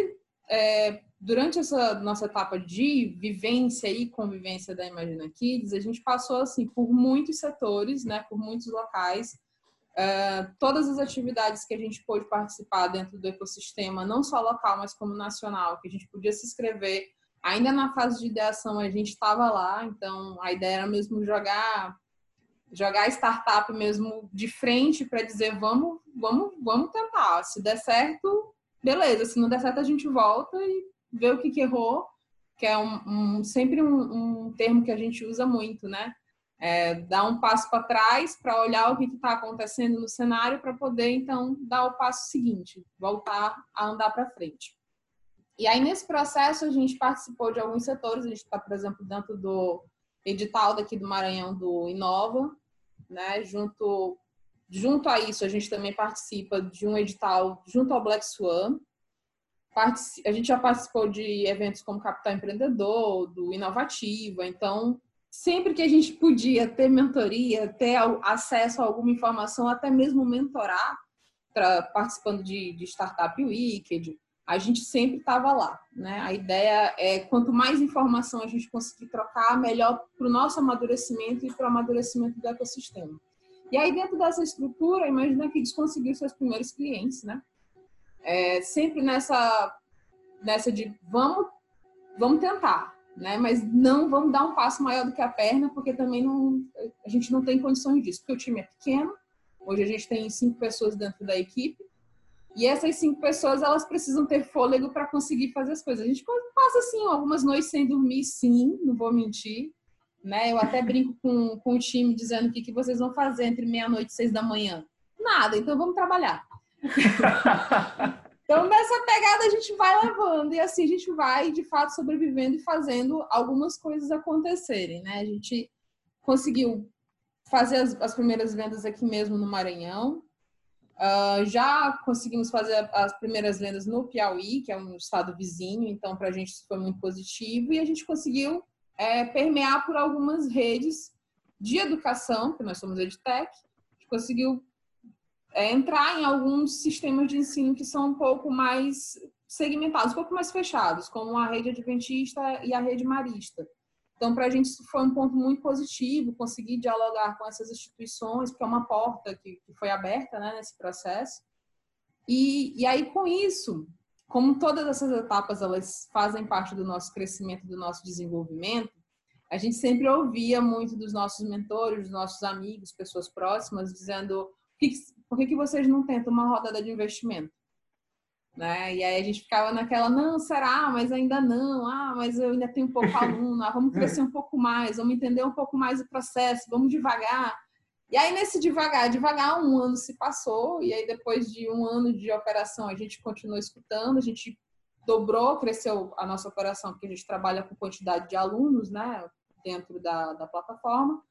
é, durante essa nossa etapa de vivência e convivência da Imagina Kids, a gente passou assim por muitos setores, né, por muitos locais. Uh, todas as atividades que a gente pôde participar dentro do ecossistema, não só local, mas como nacional, que a gente podia se inscrever. Ainda na fase de ideação, a gente estava lá, então a ideia era mesmo jogar jogar startup mesmo de frente para dizer vamos, vamos, vamos tentar. Se der certo, beleza. Se não der certo, a gente volta e ver o que, que errou, que é um, um sempre um, um, termo que a gente usa muito, né? É, dar um passo para trás para olhar o que está acontecendo no cenário para poder então dar o passo seguinte, voltar a andar para frente. E aí nesse processo a gente participou de alguns setores, a gente está, por exemplo, dentro do edital daqui do Maranhão do Inova, né? Junto junto a isso a gente também participa de um edital junto ao Black Swan, a gente já participou de eventos como Capital Empreendedor, do Inovativa, então sempre que a gente podia ter mentoria, ter acesso a alguma informação, até mesmo mentorar, pra, participando de, de Startup Wicked, a gente sempre estava lá. Né? A ideia é quanto mais informação a gente conseguir trocar, melhor para o nosso amadurecimento e para o amadurecimento do ecossistema. E aí, dentro dessa estrutura, imagina que eles conseguiram seus primeiros clientes, né? É, sempre nessa, nessa de vamos, vamos tentar, né? Mas não vamos dar um passo maior do que a perna, porque também não, a gente não tem condições disso, porque o time é pequeno. Hoje a gente tem cinco pessoas dentro da equipe. E essas cinco pessoas, elas precisam ter fôlego para conseguir fazer as coisas. A gente passa, assim, algumas noites sem dormir, sim, não vou mentir. Né? Eu até brinco com, com o time dizendo o que, que vocês vão fazer entre meia-noite e seis da manhã. Nada, então vamos trabalhar. Então, nessa pegada a gente vai levando e assim a gente vai de fato sobrevivendo e fazendo algumas coisas acontecerem, né? A gente conseguiu fazer as, as primeiras vendas aqui mesmo no Maranhão. Uh, já conseguimos fazer as primeiras vendas no Piauí, que é um estado vizinho, então para a gente foi muito positivo. E a gente conseguiu é, permear por algumas redes de educação, que nós somos EdTech, a gente conseguiu é, entrar em alguns sistemas de ensino que são um pouco mais segmentados, um pouco mais fechados, como a rede adventista e a rede marista. Então, para a gente isso foi um ponto muito positivo, conseguir dialogar com essas instituições, porque é uma porta que, que foi aberta né, nesse processo. E, e aí, com isso, como todas essas etapas elas fazem parte do nosso crescimento, do nosso desenvolvimento, a gente sempre ouvia muito dos nossos mentores, dos nossos amigos, pessoas próximas, dizendo que, por que, que vocês não tentam uma rodada de investimento? Né? E aí a gente ficava naquela, não, será? Mas ainda não. Ah, mas eu ainda tenho pouco [LAUGHS] aluno. Ah, vamos crescer um pouco mais, vamos entender um pouco mais o processo, vamos devagar. E aí nesse devagar, devagar, um ano se passou e aí depois de um ano de operação a gente continuou escutando, a gente dobrou, cresceu a nossa operação porque a gente trabalha com quantidade de alunos, né, dentro da, da plataforma.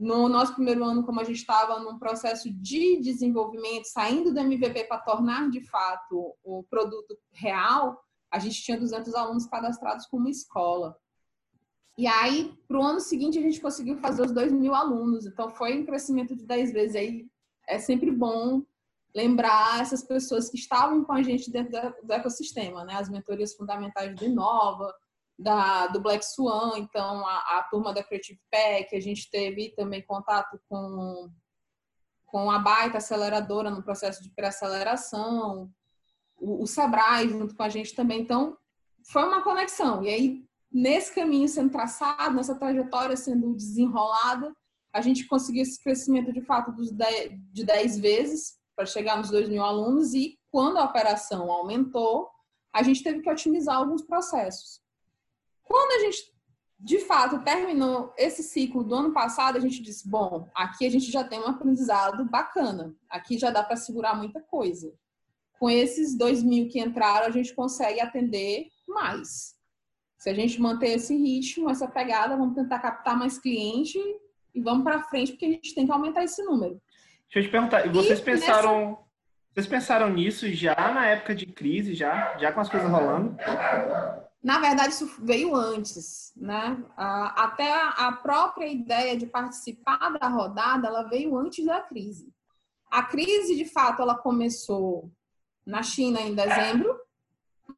No nosso primeiro ano, como a gente estava num processo de desenvolvimento, saindo do MVP para tornar de fato o produto real, a gente tinha 200 alunos cadastrados como escola. E aí, para o ano seguinte, a gente conseguiu fazer os 2 mil alunos. Então, foi um crescimento de 10 vezes. Aí é sempre bom lembrar essas pessoas que estavam com a gente dentro do ecossistema, né? As mentorias fundamentais do Inova, da, do Black Swan, então a, a, turma da Creative Pack, a gente teve também contato com, com a baita aceleradora no processo de pré-aceleração. o, o Sebrae junto com a gente também. Então, foi uma conexão. E aí, nesse caminho sendo traçado, nessa trajetória sendo desenrolada, a gente conseguiu esse crescimento de fato dos 10, de 10 vezes para chegar nos 2 mil alunos e quando a operação aumentou, a gente teve que otimizar alguns processos. Quando a gente, de fato, terminou esse ciclo do ano passado, a gente disse: bom, aqui a gente já tem um aprendizado bacana, aqui já dá para segurar muita coisa. Com esses 2 mil que entraram, a gente consegue atender mais. Se a gente manter esse ritmo, essa pegada, vamos tentar captar mais cliente e vamos para frente, porque a gente tem que aumentar esse número. Deixa eu te perguntar, vocês e pensaram, nessa... vocês pensaram nisso já na época de crise, já, já com as coisas rolando? Na verdade, isso veio antes, né? Até a própria ideia de participar da rodada, ela veio antes da crise. A crise, de fato, ela começou na China em dezembro,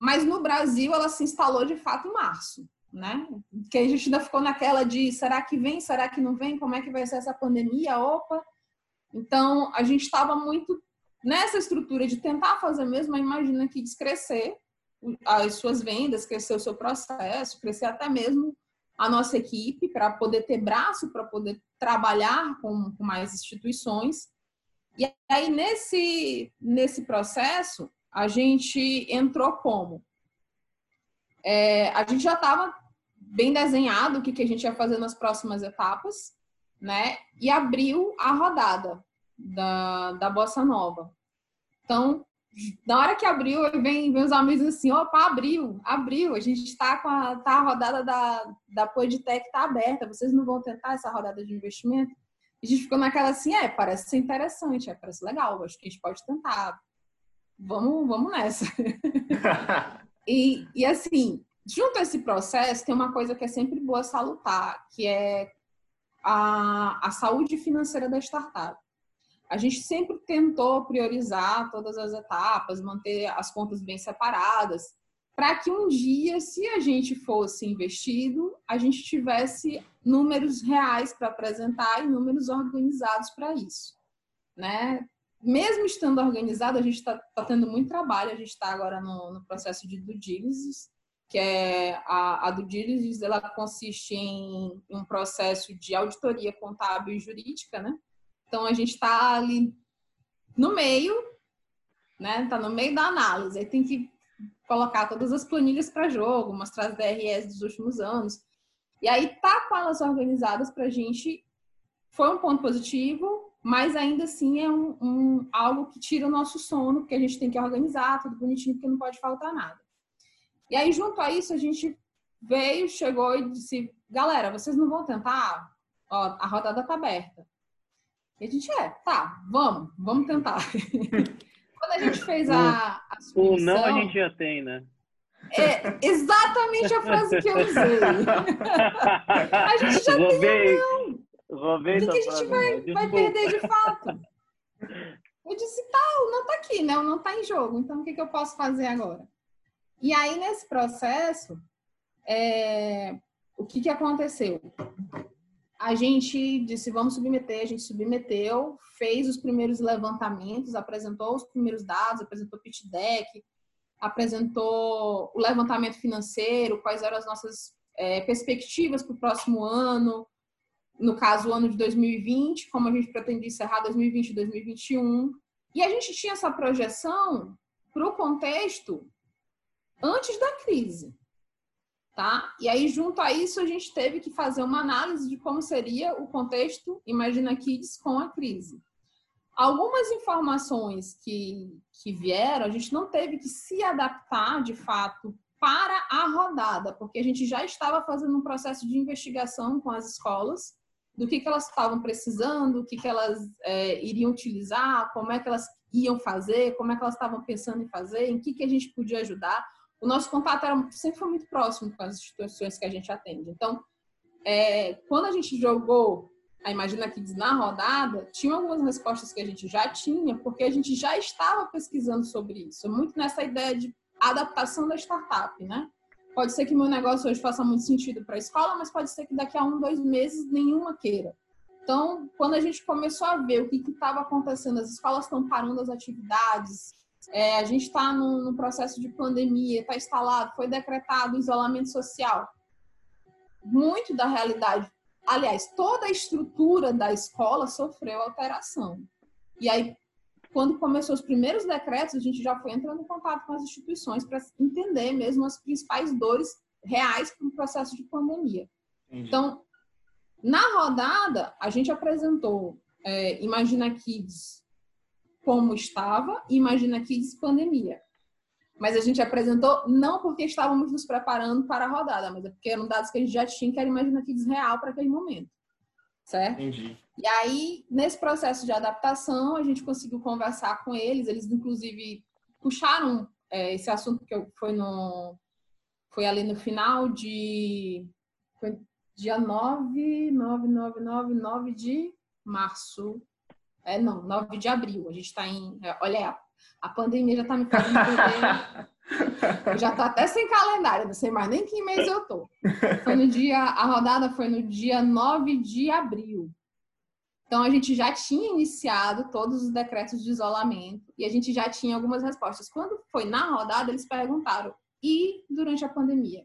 mas no Brasil ela se instalou de fato em março né? Que a gente ainda ficou naquela de será que vem, será que não vem, como é que vai ser essa pandemia, opa. Então, a gente estava muito nessa estrutura de tentar fazer mesmo, imagina que descrescer as suas vendas, crescer o seu processo, crescer até mesmo a nossa equipe para poder ter braço, para poder trabalhar com, com mais instituições. E aí, nesse, nesse processo, a gente entrou como? É, a gente já estava bem desenhado o que, que a gente ia fazer nas próximas etapas, né? E abriu a rodada da, da Bossa Nova. Então, na hora que abriu, vem, vem os amigos assim, opa, abriu, abriu, a gente está com a, tá a rodada da, da Podtech tá aberta, vocês não vão tentar essa rodada de investimento? a gente ficou naquela assim, é, parece ser interessante, é, parece legal, acho que a gente pode tentar. Vamos, vamos nessa. [LAUGHS] e, e assim, Junto a esse processo, tem uma coisa que é sempre boa salutar, que é a, a saúde financeira da startup. A gente sempre tentou priorizar todas as etapas, manter as contas bem separadas, para que um dia, se a gente fosse investido, a gente tivesse números reais para apresentar e números organizados para isso, né? Mesmo estando organizado, a gente está tá tendo muito trabalho, a gente está agora no, no, processo de due diligence, que é a, a do diligence, ela consiste em um processo de auditoria contábil e jurídica, né? Então a gente está ali no meio, né? Está no meio da análise. Aí tem que colocar todas as planilhas para jogo, mostrar as DRS dos últimos anos. E aí tá com elas organizadas para a gente foi um ponto positivo, mas ainda assim é um, um, algo que tira o nosso sono, porque a gente tem que organizar tudo bonitinho, porque não pode faltar nada. E aí, junto a isso, a gente veio, chegou e disse: galera, vocês não vão tentar? Ó, a rodada tá aberta. E a gente é, tá, vamos, vamos tentar. [LAUGHS] Quando a gente fez a, a O não a gente já tem, né? É exatamente a frase que eu usei. [LAUGHS] a gente já roubei, tem um não. O que, que a gente vai, vai perder de fato? [LAUGHS] Eu disse, tá, o não tá aqui, né? O não tá em jogo. Então, o que, que eu posso fazer agora? E aí, nesse processo, é, o que, que aconteceu? A gente disse, vamos submeter, a gente submeteu, fez os primeiros levantamentos, apresentou os primeiros dados, apresentou o pitch deck, apresentou o levantamento financeiro, quais eram as nossas é, perspectivas para o próximo ano, no caso, o ano de 2020, como a gente pretende encerrar 2020 e 2021. E a gente tinha essa projeção para o contexto antes da crise. Tá? E aí, junto a isso, a gente teve que fazer uma análise de como seria o contexto Imagina Kids com a crise. Algumas informações que, que vieram, a gente não teve que se adaptar de fato para a rodada, porque a gente já estava fazendo um processo de investigação com as escolas do que, que elas estavam precisando, o que, que elas é, iriam utilizar, como é que elas iam fazer, como é que elas estavam pensando em fazer, em que, que a gente podia ajudar o nosso contato era, sempre foi muito próximo com as instituições que a gente atende. Então, é, quando a gente jogou a Imagina Kids na rodada, tinha algumas respostas que a gente já tinha, porque a gente já estava pesquisando sobre isso. Muito nessa ideia de adaptação da startup, né? Pode ser que meu negócio hoje faça muito sentido para a escola, mas pode ser que daqui a um, dois meses nenhuma queira. Então, quando a gente começou a ver o que estava acontecendo, as escolas estão parando as atividades, é, a gente está num, num, processo de pandemia, está instalado, foi decretado isolamento social. Muito da realidade, aliás, toda a estrutura da escola sofreu alteração. E aí, quando começou os primeiros decretos, a gente já foi entrando em contato com as instituições para entender mesmo as principais dores reais para o processo de pandemia. Entendi. Então, na rodada, a gente apresentou é, Imagina Kids como estava Imagina Kids pandemia. Mas a gente apresentou não porque estávamos nos preparando para a rodada, mas é porque eram dados que a gente já tinha, que era Imagina Kids real para aquele momento. Certo? Entendi. E aí, nesse processo de adaptação, a gente conseguiu conversar com eles. Eles, inclusive, puxaram é, esse assunto que foi no foi ali no final de foi dia 9, 9, 9, 9, 9 de março é, não, 9 de abril. A gente está em. É, olha, a, pandemia já está me fazendo já tô até sem calendário, não sei mais nem que mês eu tô. Foi no dia. A rodada foi no dia 9 de abril. Então a gente já tinha iniciado todos os decretos de isolamento e a gente já tinha algumas respostas. Quando foi na rodada, eles perguntaram: e durante a pandemia?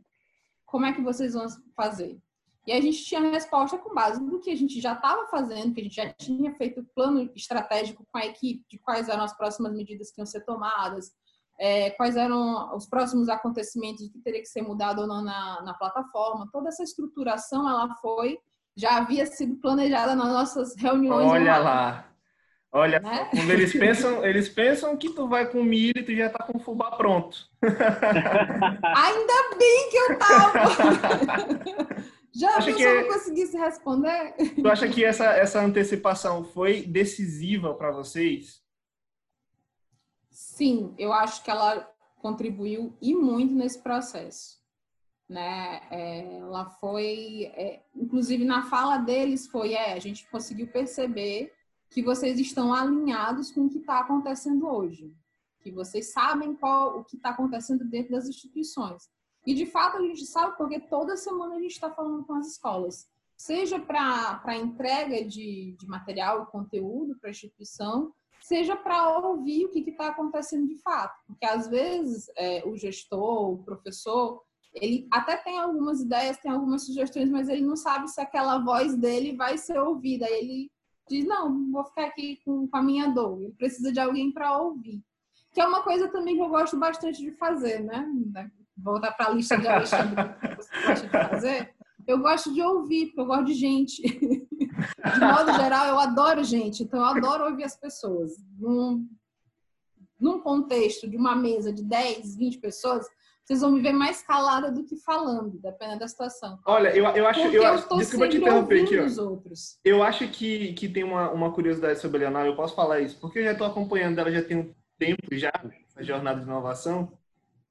Como é que vocês vão fazer? E a gente tinha a resposta com base no que a gente já estava fazendo, que a gente já tinha feito plano estratégico com a equipe de quais eram as próximas medidas que iam ser tomadas, é, quais eram os próximos acontecimentos que teria que ser mudado ou não na, na plataforma. Toda essa estruturação ela foi já havia sido planejada nas nossas reuniões. Olha online. lá. Olha, né? quando eles pensam, eles pensam que tu vai com milho e tu já tá com o fubá pronto. [LAUGHS] Ainda bem que eu tava. [LAUGHS] Já acha que eu não conseguisse responder? Tu acha que essa, essa antecipação foi decisiva para vocês? Sim, eu acho que ela contribuiu e muito nesse processo. Né? É, ela foi, é, inclusive na fala deles foi, é, a gente conseguiu perceber que vocês estão alinhados com o que está acontecendo hoje, que vocês sabem qual o que está acontecendo dentro das instituições. E de fato a gente sabe porque toda semana a gente está falando com as escolas, seja para entrega de, de material e conteúdo para a instituição, seja para ouvir o que está acontecendo de fato. Porque às vezes é, o gestor, o professor, ele até tem algumas ideias, tem algumas sugestões, mas ele não sabe se aquela voz dele vai ser ouvida. Aí ele diz: Não, vou ficar aqui com, com a minha dor. Ele precisa de alguém para ouvir. Que é uma coisa também que eu gosto bastante de fazer, né? Voltar para a lista de Alexandre que você gosta de fazer, eu gosto de ouvir, porque eu gosto de gente. De modo geral, eu adoro gente, então eu adoro ouvir as pessoas. Num, num contexto de uma mesa de 10, 20 pessoas, vocês vão me ver mais calada do que falando, dependendo da situação. Olha, eu, eu acho. eu, eu desculpa te interromper aqui. Ó. Eu acho que, que tem uma, uma curiosidade sobre a Leonardo, eu posso falar isso, porque eu já estou acompanhando ela já tem um tempo já, essa jornada de inovação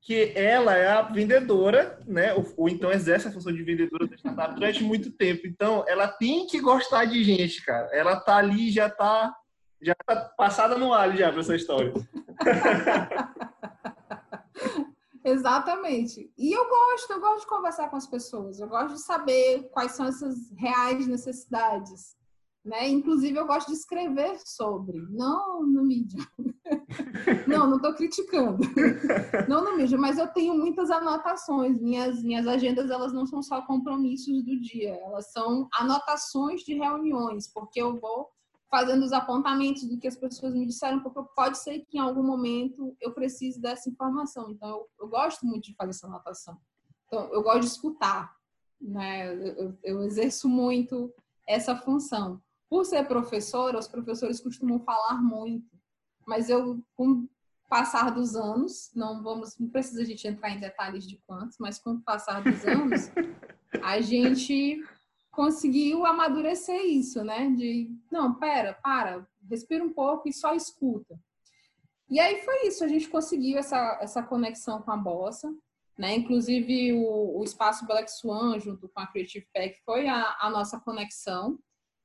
que ela é a vendedora, né? Ou, ou, então exerce a função de vendedora da startup durante muito tempo. Então, ela tem que gostar de gente, cara. Ela tá ali, já tá, já tá passada no alho já para essa história. [LAUGHS] Exatamente. E eu gosto, eu gosto de conversar com as pessoas. Eu gosto de saber quais são essas reais necessidades. Né? Inclusive, eu gosto de escrever sobre, não no mídia. [LAUGHS] não, não estou criticando. [LAUGHS] Não no mídia, mas eu tenho muitas anotações. Minhas, minhas agendas, elas não são só compromissos do dia, elas são anotações de reuniões, porque eu vou fazendo os apontamentos do que as pessoas me disseram, porque pode ser que em algum momento eu precise dessa informação. Então, eu, eu gosto muito de fazer essa anotação. Então, eu gosto de escutar, né? eu, eu exerço muito essa função. Por ser professora, os professores costumam falar muito, mas eu, com o passar dos anos, não vamos, não precisa a gente entrar em detalhes de quantos, mas com o passar dos anos, [LAUGHS] a gente conseguiu amadurecer isso, né? De, não, pera, para, respira um pouco e só escuta. E aí foi isso, a gente conseguiu essa, essa conexão com a bossa, né? Inclusive o, o espaço Black Swan junto com a Creative Pack foi a, a nossa conexão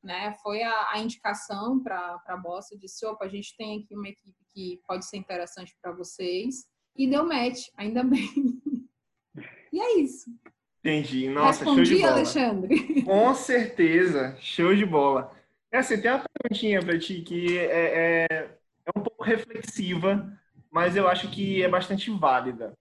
né? Foi a, a indicação para a Bossa, disse, opa, a gente tem aqui uma equipe que pode ser interessante para vocês. E deu match, ainda [LAUGHS] bem. e é isso. Entendi. Nossa, Respondi, show de bola. Alexandre? [LAUGHS] Com certeza, show de bola. É assim, tem uma perguntinha para ti que é, é, é um pouco reflexiva, mas eu acho que é bastante válida.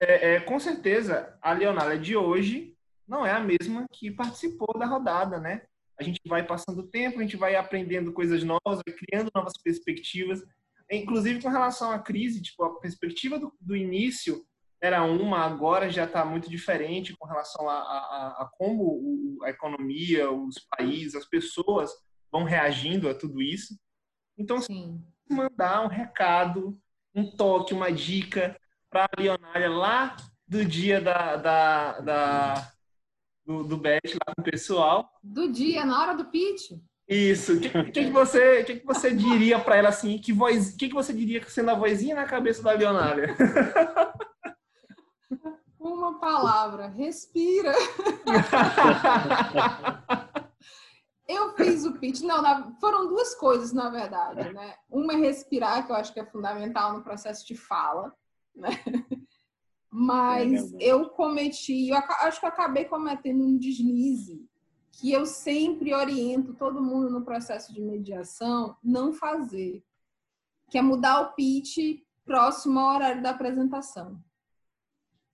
É, é, com certeza, a Leonália de hoje não é a mesma que participou da rodada, né? A gente vai passando o tempo, a gente vai aprendendo coisas novas, criando novas perspectivas. Inclusive, com relação à crise, tipo, a perspectiva do, do início era uma, agora já está muito diferente com relação a, a, a como a economia, os países, as pessoas vão reagindo a tudo isso. Então, Sim. mandar um recado, um toque, uma dica para a Leonária lá do dia da, da, da do, do Bet lá com o pessoal. Do dia, na hora do pitch. Isso. O que, que, que, você, que, que você diria para ela assim? Que voz, que, que você diria sendo a vozinha na cabeça da Leonária? [LAUGHS] Uma palavra, respira. [LAUGHS] eu fiz o pitch, não, na, foram duas coisas, na verdade, né? Uma é respirar, que eu acho que é fundamental no processo de fala, né? Mas eu cometi, eu acho que eu acabei cometendo um deslize que eu sempre oriento todo mundo no processo de mediação não fazer, que é mudar o pitch próximo ao horário da apresentação.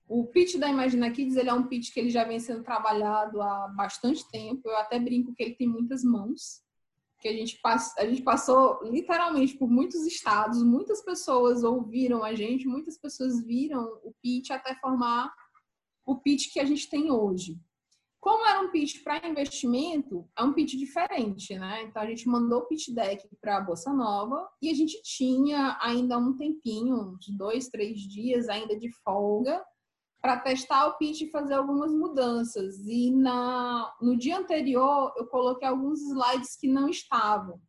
O pitch da Imagina Kids ele é um pitch que ele já vem sendo trabalhado há bastante tempo. Eu até brinco que ele tem muitas mãos, que a gente, pass a gente passou literalmente por muitos estados, muitas pessoas ouviram a gente, muitas pessoas viram o pitch até formar o pitch que a gente tem hoje. Como era um pitch para investimento, é um pitch diferente, né? Então a gente mandou o pitch deck para a Bolsa Nova e a gente tinha ainda um tempinho, uns dois, três dias ainda de folga para testar o pitch e fazer algumas mudanças. E na, no dia anterior eu coloquei alguns slides que não estavam,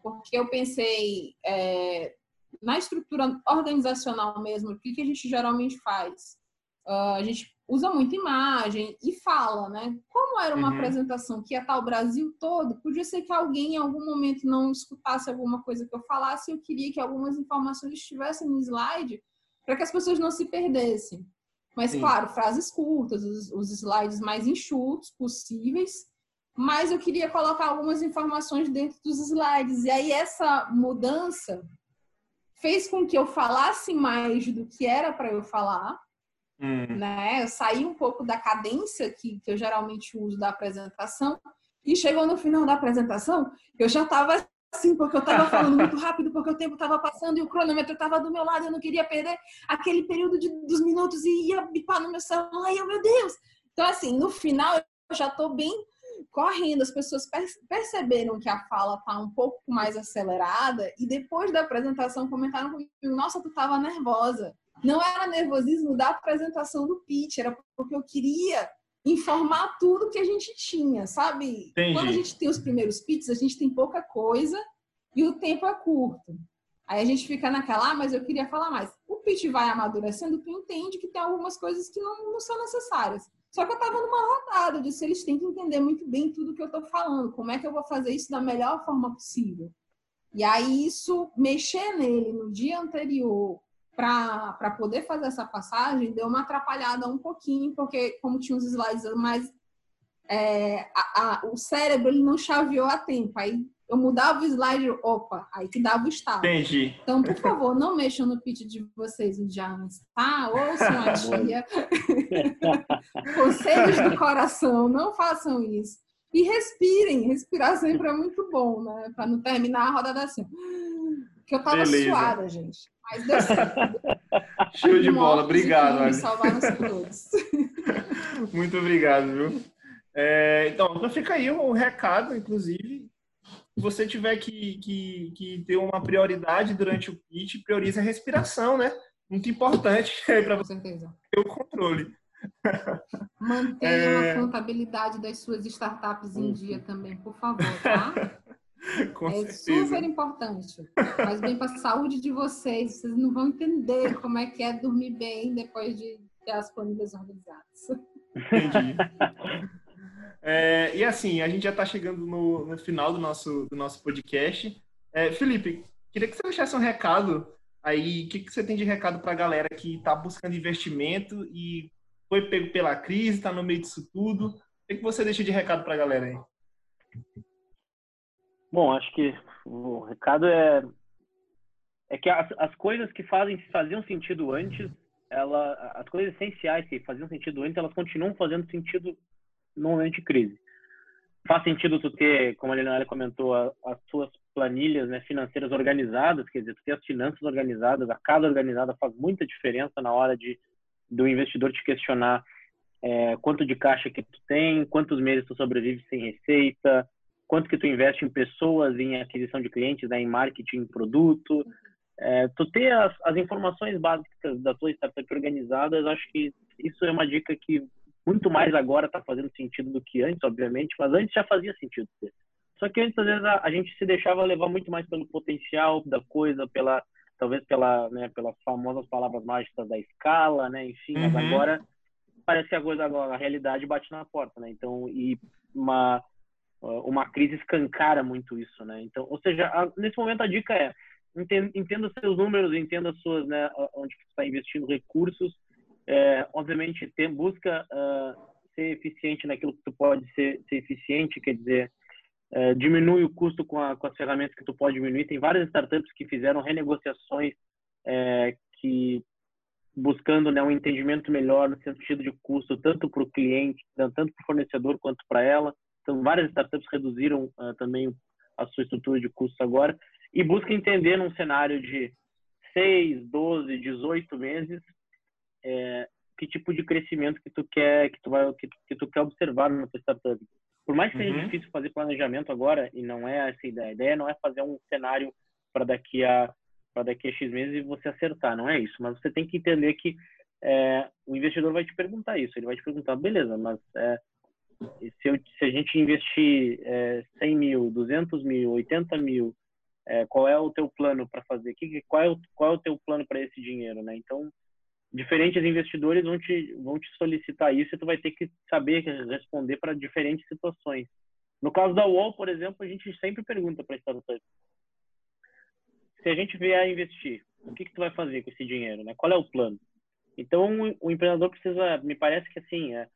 porque eu pensei é, na estrutura organizacional mesmo, o que, que a gente geralmente faz? Uh, a gente usa muita imagem e fala, né? Como era uma uhum. apresentação que ia estar o Brasil todo, podia ser que alguém em algum momento não escutasse alguma coisa que eu falasse, eu queria que algumas informações estivessem no slide para que as pessoas não se perdessem. Mas, Sim. claro, frases curtas, os, os slides mais enxutos possíveis. Mas eu queria colocar algumas informações dentro dos slides. E aí, essa mudança fez com que eu falasse mais do que era para eu falar. Hum. Né? Eu saí um pouco da cadência que, que eu geralmente uso da apresentação. E chegou no final da apresentação, eu já estava assim, porque eu estava falando muito [LAUGHS] rápido, porque o tempo estava passando e o cronômetro estava do meu lado, eu não queria perder aquele período de, dos minutos e ia bipar no meu celular, e eu, meu Deus! Então, assim, no final eu já estou bem correndo, as pessoas perceberam que a fala está um pouco mais acelerada e depois da apresentação comentaram comigo, nossa, tu estava nervosa. Não era nervosismo da apresentação do pitch, era porque eu queria informar tudo que a gente tinha, sabe? Entendi. Quando a gente tem os primeiros pits, a gente tem pouca coisa e o tempo é curto. Aí a gente fica naquela, ah, mas eu queria falar mais. O pitch vai amadurecendo, tu entende que tem algumas coisas que não, não são necessárias. Só que eu tava numa rodada, eu disse, eles têm que entender muito bem tudo que eu tô falando, como é que eu vou fazer isso da melhor forma possível. E aí isso, mexer nele no dia anterior, para poder fazer essa passagem, deu uma atrapalhada um pouquinho, porque como tinha os slides mais... É, a, a, o cérebro ele não chaveou a tempo. Aí eu mudava o slide, opa, aí que dava o estado. Entendi. Então, por favor, não mexam no pitch de vocês em antes, tá? Ouçam a [LAUGHS] tia. [LAUGHS] Conselhos do coração, não façam isso. E respirem, respirar sempre é muito bom, né? Para não terminar a rodada assim. Que eu tava Beleza. suada, gente. Mas deu certo. Show de bola, obrigado. todos. [LAUGHS] Muito obrigado, viu? É, então, então, fica aí o um recado, inclusive. Se você tiver que, que, que ter uma prioridade durante o pitch, priorize a respiração, né? Muito importante [LAUGHS] para você ter o controle. Mantenha é... a contabilidade das suas startups em dia também, por favor, tá? [LAUGHS] Com é certeza. super importante. Faz bem para a saúde de vocês. Vocês não vão entender como é que é dormir bem depois de ter as planilhas organizadas. Entendi. É, e assim, a gente já está chegando no, no, final do nosso, do nosso podcast. É, Felipe, queria que você deixasse um recado aí. O que, que você tem de recado para a galera que está buscando investimento e foi pego pela crise, está no meio disso tudo? O que, que você deixa de recado para a galera aí? Bom, acho que o recado é, é que as, as coisas que fazem faziam sentido antes, ela, as coisas essenciais que faziam sentido antes, elas continuam fazendo sentido no momento de crise. Faz sentido tu ter, como a Leonela comentou, a, as suas planilhas né, financeiras organizadas, quer dizer, tu ter as finanças organizadas, a casa organizada faz muita diferença na hora de do investidor te questionar é, quanto de caixa que tu tem, quantos meses tu sobrevive sem receita, quanto que tu investe em pessoas, em aquisição de clientes, né, em marketing, em produto. É, tu ter as, as, informações básicas da tua startup organizadas, acho que isso é uma dica que muito mais agora está fazendo sentido do que antes, obviamente, mas antes já fazia sentido. Só que antes, às vezes, a, a gente se deixava levar muito mais pelo potencial da coisa, pela talvez pela, né, pelas famosas palavras mágicas da escala, né, enfim, uhum. mas agora parece que a coisa agora, a realidade bate na porta, né, então, e uma, uma crise escancara muito isso, né, então, ou seja, a, nesse momento a dica é, entenda, entenda seus números, entenda suas, né, onde você está investindo recursos, é, obviamente, tem, busca uh, ser eficiente naquilo que tu pode ser, ser eficiente, quer dizer, é, diminui o custo com, a, com, as ferramentas que tu pode diminuir. Tem várias startups que fizeram renegociações é, que buscando né, um entendimento melhor no sentido de custo, tanto para o cliente, tanto para o fornecedor quanto para ela. Então, várias startups reduziram uh, também a sua estrutura de custos agora e busca entender num cenário de 6, 12, 18 meses é, que tipo de crescimento que tu quer que tu vai que, que tu quer observar na tua startup. Por mais que seja uhum. difícil fazer planejamento agora, e não é essa a ideia. A ideia não é fazer um cenário para daqui a para daqui a X meses e você acertar, não é isso. Mas você tem que entender que é, o investidor vai te perguntar isso. Ele vai te perguntar, beleza, mas é, se, eu, se, a gente investir é, 100 mil, 200 mil, 80 mil, é, qual é o teu plano para fazer? Que, qual, é o, qual é o teu plano para esse dinheiro, né? Então, diferentes investidores vão te, vão te solicitar isso e tu vai ter que saber responder para diferentes situações. No caso da UOL, por exemplo, a gente sempre pergunta para a startup. Se a gente vier a investir, o que, que tu vai fazer com esse dinheiro? Né? Qual é o plano? Então, o empreendedor precisa, me parece que assim, é,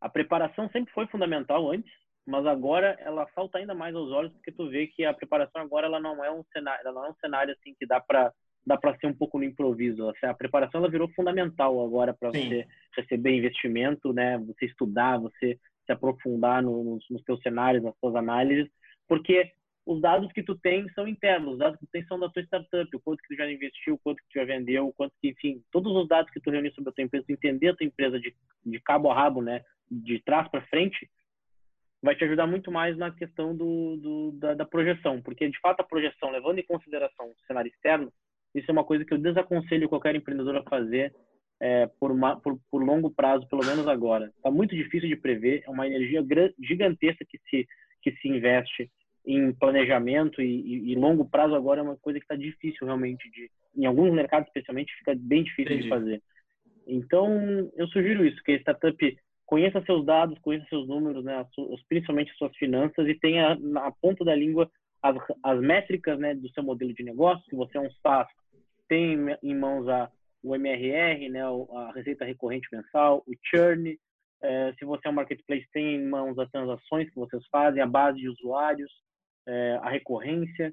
a preparação sempre foi fundamental antes, mas agora ela falta ainda mais aos olhos porque tu vê que a preparação agora ela não é um cenário, ela não é um cenário assim que dá para dá para ser um pouco no improviso. A preparação ela virou fundamental agora para você receber investimento, né? Você estudar, você se aprofundar nos, nos teus cenários, nas suas análises, porque os dados que tu tem são internos, os dados que tu tem são da tua startup, o quanto que tu já investiu, o quanto que tu já vendeu, o quanto que, enfim, todos os dados que tu reuniu sobre a tua empresa, tu entender a tua empresa de, de cabo a rabo, né? De trás para frente, vai te ajudar muito mais na questão do, do da, da, projeção, porque de fato a projeção, levando em consideração o cenário externo, isso é uma coisa que eu desaconselho qualquer empreendedor a fazer é, por, uma, por, por, longo prazo, pelo menos agora. Está muito difícil de prever, é uma energia gigantesca que se, que se investe em planejamento e, e, e longo prazo agora é uma coisa que está difícil realmente de, em alguns mercados especialmente, fica bem difícil Entendi. de fazer. Então, eu sugiro isso, que a startup conheça seus dados, conheça seus números, né, principalmente suas finanças e tenha na ponta da língua as, as métricas né, do seu modelo de negócio, se você é um SaaS, tem em mãos a, o MRR, né, a receita recorrente mensal, o churn. É, se você é um marketplace, tem em mãos as transações que vocês fazem, a base de usuários, é, a recorrência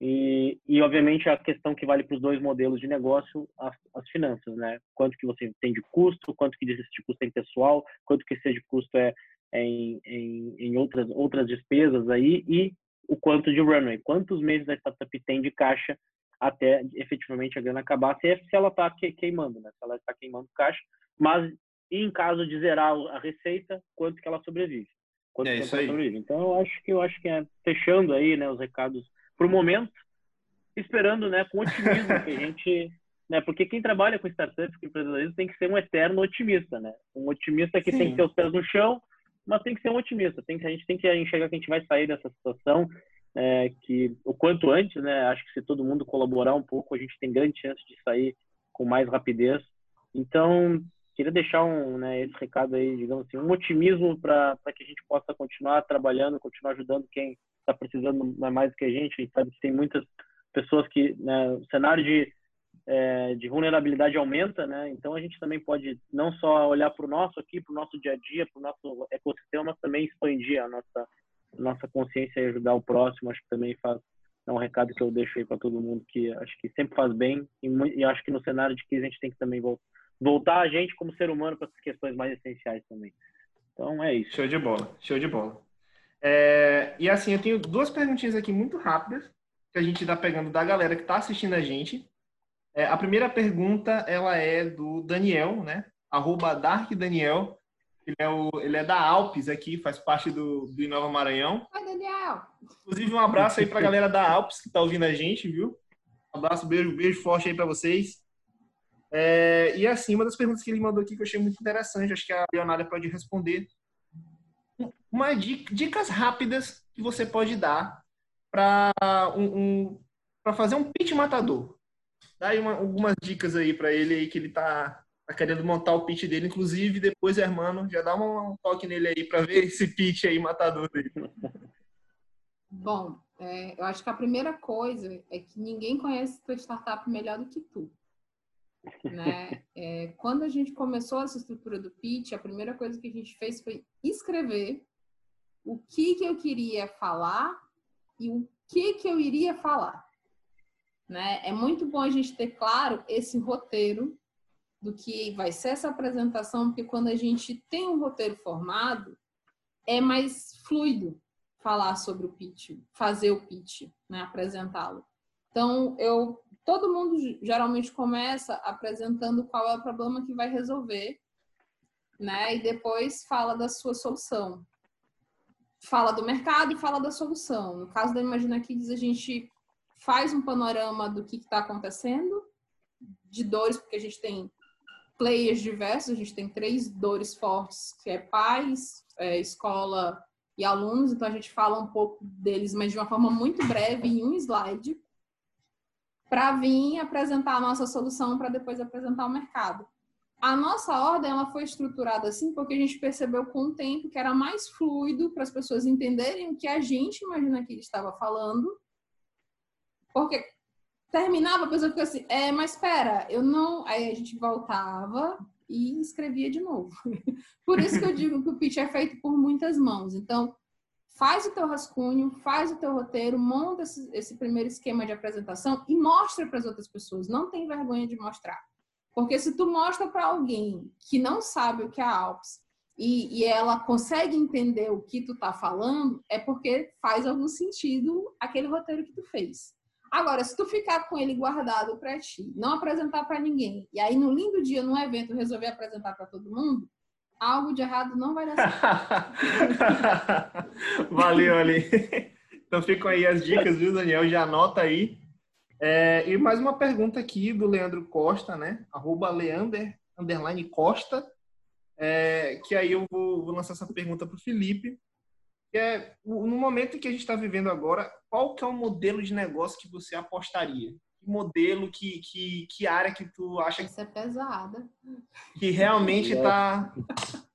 e, e, obviamente, a questão que vale para os dois modelos de negócio, as, as, finanças, né? Quanto que você tem de custo, quanto que desse custo tem pessoal, quanto que esse de custo é, é em, em, em, outras, outras despesas aí e o quanto de runway, quantos meses a startup tem de caixa até efetivamente a grana acabar, se, se ela está queimando, né? Se ela está queimando caixa, mas em caso de zerar a receita, quanto que ela sobrevive? Quanto é isso aí. Sobrevive. Então eu acho que eu acho que é fechando aí, né, os recados para o momento, esperando, né, com otimismo que a gente, [LAUGHS] né, porque quem trabalha com startups, com empreendedorismo, tem que ser um eterno otimista, né? Um otimista que Sim. tem que ter os pés no chão, mas tem que ser um otimista. Tem que a gente tem que enxergar que a gente vai sair dessa situação é, que o quanto antes, né? Acho que se todo mundo colaborar um pouco, a gente tem grande chance de sair com mais rapidez. Então, queria deixar um, né, esse recado aí, digamos assim, um otimismo para que a gente possa continuar trabalhando, continuar ajudando quem está precisando mais do que a gente. A gente sabe que tem muitas pessoas que né, o cenário de, é, de vulnerabilidade aumenta, né? Então a gente também pode não só olhar para o nosso aqui, para o nosso dia a dia, para o nosso ecossistema, mas também expandir a nossa nossa consciência e ajudar o próximo, acho que também faz, é um recado que eu deixo aí para todo mundo que acho que sempre faz bem e, e, acho que no cenário de crise a gente tem que também voltar a gente como ser humano para as questões mais essenciais também. Então é isso. Show de bola, show de bola. É, e assim, eu tenho duas perguntinhas aqui muito rápidas que a gente está pegando da galera que está assistindo a gente. É, a primeira pergunta ela é do Daniel, né? Arroba Dark Daniel. Ele é, o, ele é da Alpes aqui, faz parte do, do Inova Maranhão. Oi, Daniel! Inclusive, um abraço aí para a galera da Alpes que está ouvindo a gente, viu? Um abraço, beijo, beijo forte aí para vocês. É, e assim, uma das perguntas que ele mandou aqui que eu achei muito interessante, acho que a Leonardo pode responder. Uma dica, dicas rápidas que você pode dar para um, um para fazer um pitch matador. Dá aí uma, algumas dicas aí para ele aí que ele tá tá querendo montar o pitch dele. Inclusive, depois, hermano, já dá um, toque nele aí para ver esse pitch aí matador dele. Bom, é, eu acho que a primeira coisa é que ninguém conhece tua startup melhor do que tu. Né? É, quando a gente começou essa estrutura do pitch, a primeira coisa que a gente fez foi escrever o que, que eu queria falar e o que, que eu iria falar. Né? É muito bom a gente ter claro esse roteiro do que vai ser essa apresentação, porque quando a gente tem um roteiro formado, é mais fluido falar sobre o pitch, fazer o pitch, né, apresentá-lo. Então, eu todo mundo geralmente começa apresentando qual é o problema que vai resolver, né? E depois fala da sua solução. Fala do mercado e fala da solução. No caso da Imagina Kids, a gente faz um panorama do que está acontecendo, de dores, porque a gente tem players diversos, a gente tem três dores fortes, que é pais, é, escola e alunos, então a gente fala um pouco deles, mas de uma forma muito breve, em um slide, para vir apresentar a nossa solução para depois apresentar o mercado. A nossa ordem ela foi estruturada assim porque a gente percebeu com o tempo que era mais fluido para as pessoas entenderem o que a gente imagina que ele estava falando. Porque terminava, a pessoa ficou assim, é, mas espera, eu não. Aí a gente voltava e escrevia de novo. [LAUGHS] Por isso que eu digo que o pitch é feito por muitas mãos. Então, faz o teu rascunho, faz o teu roteiro, monta esse, esse primeiro esquema de apresentação e mostra para as outras pessoas. Não tem vergonha de mostrar. Porque se tu mostra para alguém que não sabe o que é a Alps e, e, ela consegue entender o que tu tá falando, é porque faz algum sentido aquele roteiro que tu fez. Agora, se tu ficar com ele guardado para ti, não apresentar para ninguém, e aí no lindo dia, no evento, resolver apresentar para todo mundo, algo de errado não vai dar certo. [LAUGHS] Valeu, ali. Então ficam aí as dicas, viu, Daniel? Já anota aí. É, e mais uma pergunta aqui do Leandro Costa, né? Arroba Leander, underline Costa. É, que aí eu vou, vou lançar essa pergunta para o Felipe é no momento que a gente está vivendo agora, qual que é o modelo de negócio que você apostaria? Que modelo, que, que, que área que tu acha que... Isso é pesada. Que realmente está... [LAUGHS]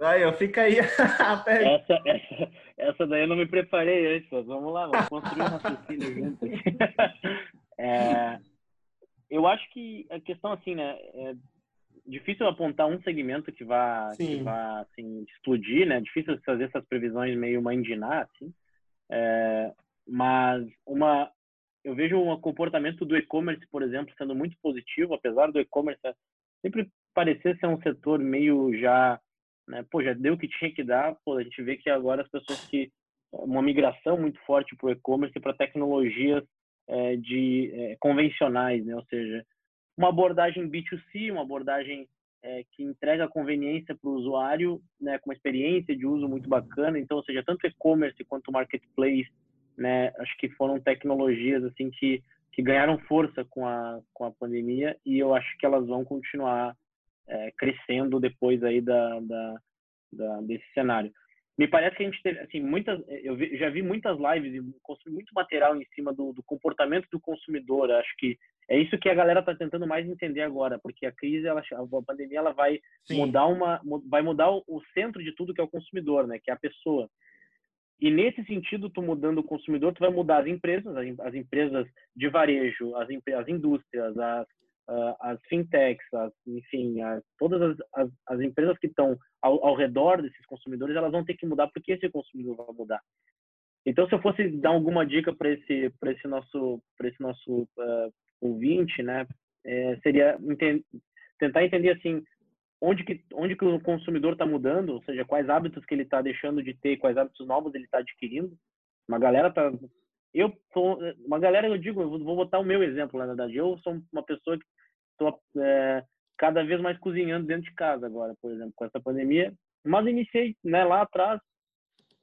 Aí, ó, fica aí. [LAUGHS] Essa, essa, essa daí eu não me preparei antes, mas vamos lá, vamos construir um raciocínio [LAUGHS] junto. É, eu acho que a questão, assim, né, é, difícil apontar um segmento que vá, que vá assim, explodir, né? Difícil fazer essas previsões meio mandinar, assim. É, mas uma, eu vejo um comportamento do e-commerce, por exemplo, sendo muito positivo, apesar do e-commerce sempre parecer ser um setor meio já, né? Pô, já deu o que tinha que dar. Pô, a gente vê que agora as pessoas que uma migração muito forte para o e-commerce e para tecnologias é, de é, convencionais, né? Ou seja, uma abordagem B2C, uma abordagem é, que entrega conveniência para o usuário, né, com uma experiência de uso muito bacana. Então, ou seja, tanto e-commerce quanto marketplace, né, acho que foram tecnologias assim que que ganharam força com a com a pandemia e eu acho que elas vão continuar é, crescendo depois aí da, da, da, desse cenário. Me parece que a gente teve assim muitas, eu vi, já vi muitas lives e consumi muito material em cima do, do comportamento do consumidor. Acho que é isso que a galera está tentando mais entender agora, porque a crise, ela, a pandemia, ela vai Sim. mudar uma, vai mudar o, centro de tudo que é o consumidor, né? Que é a pessoa. E nesse sentido, tu mudando o consumidor, tu vai mudar as empresas, as, empresas de varejo, as, as indústrias, as, as fintechs, as, enfim, as, todas as, as, as, empresas que estão ao, ao redor desses consumidores, elas vão ter que mudar porque esse consumidor vai mudar. Então, se eu fosse dar alguma dica para esse, esse nosso, esse nosso uh, ouvinte, né, é, seria entender, tentar entender assim onde que, onde que o consumidor está mudando, ou seja, quais hábitos que ele está deixando de ter, quais hábitos novos ele está adquirindo. Uma galera tá, eu uma galera, eu digo, eu vou botar o meu exemplo, na verdade. Eu sou uma pessoa que estou é, cada vez mais cozinhando dentro de casa agora, por exemplo, com essa pandemia. Mas iniciei, né, lá atrás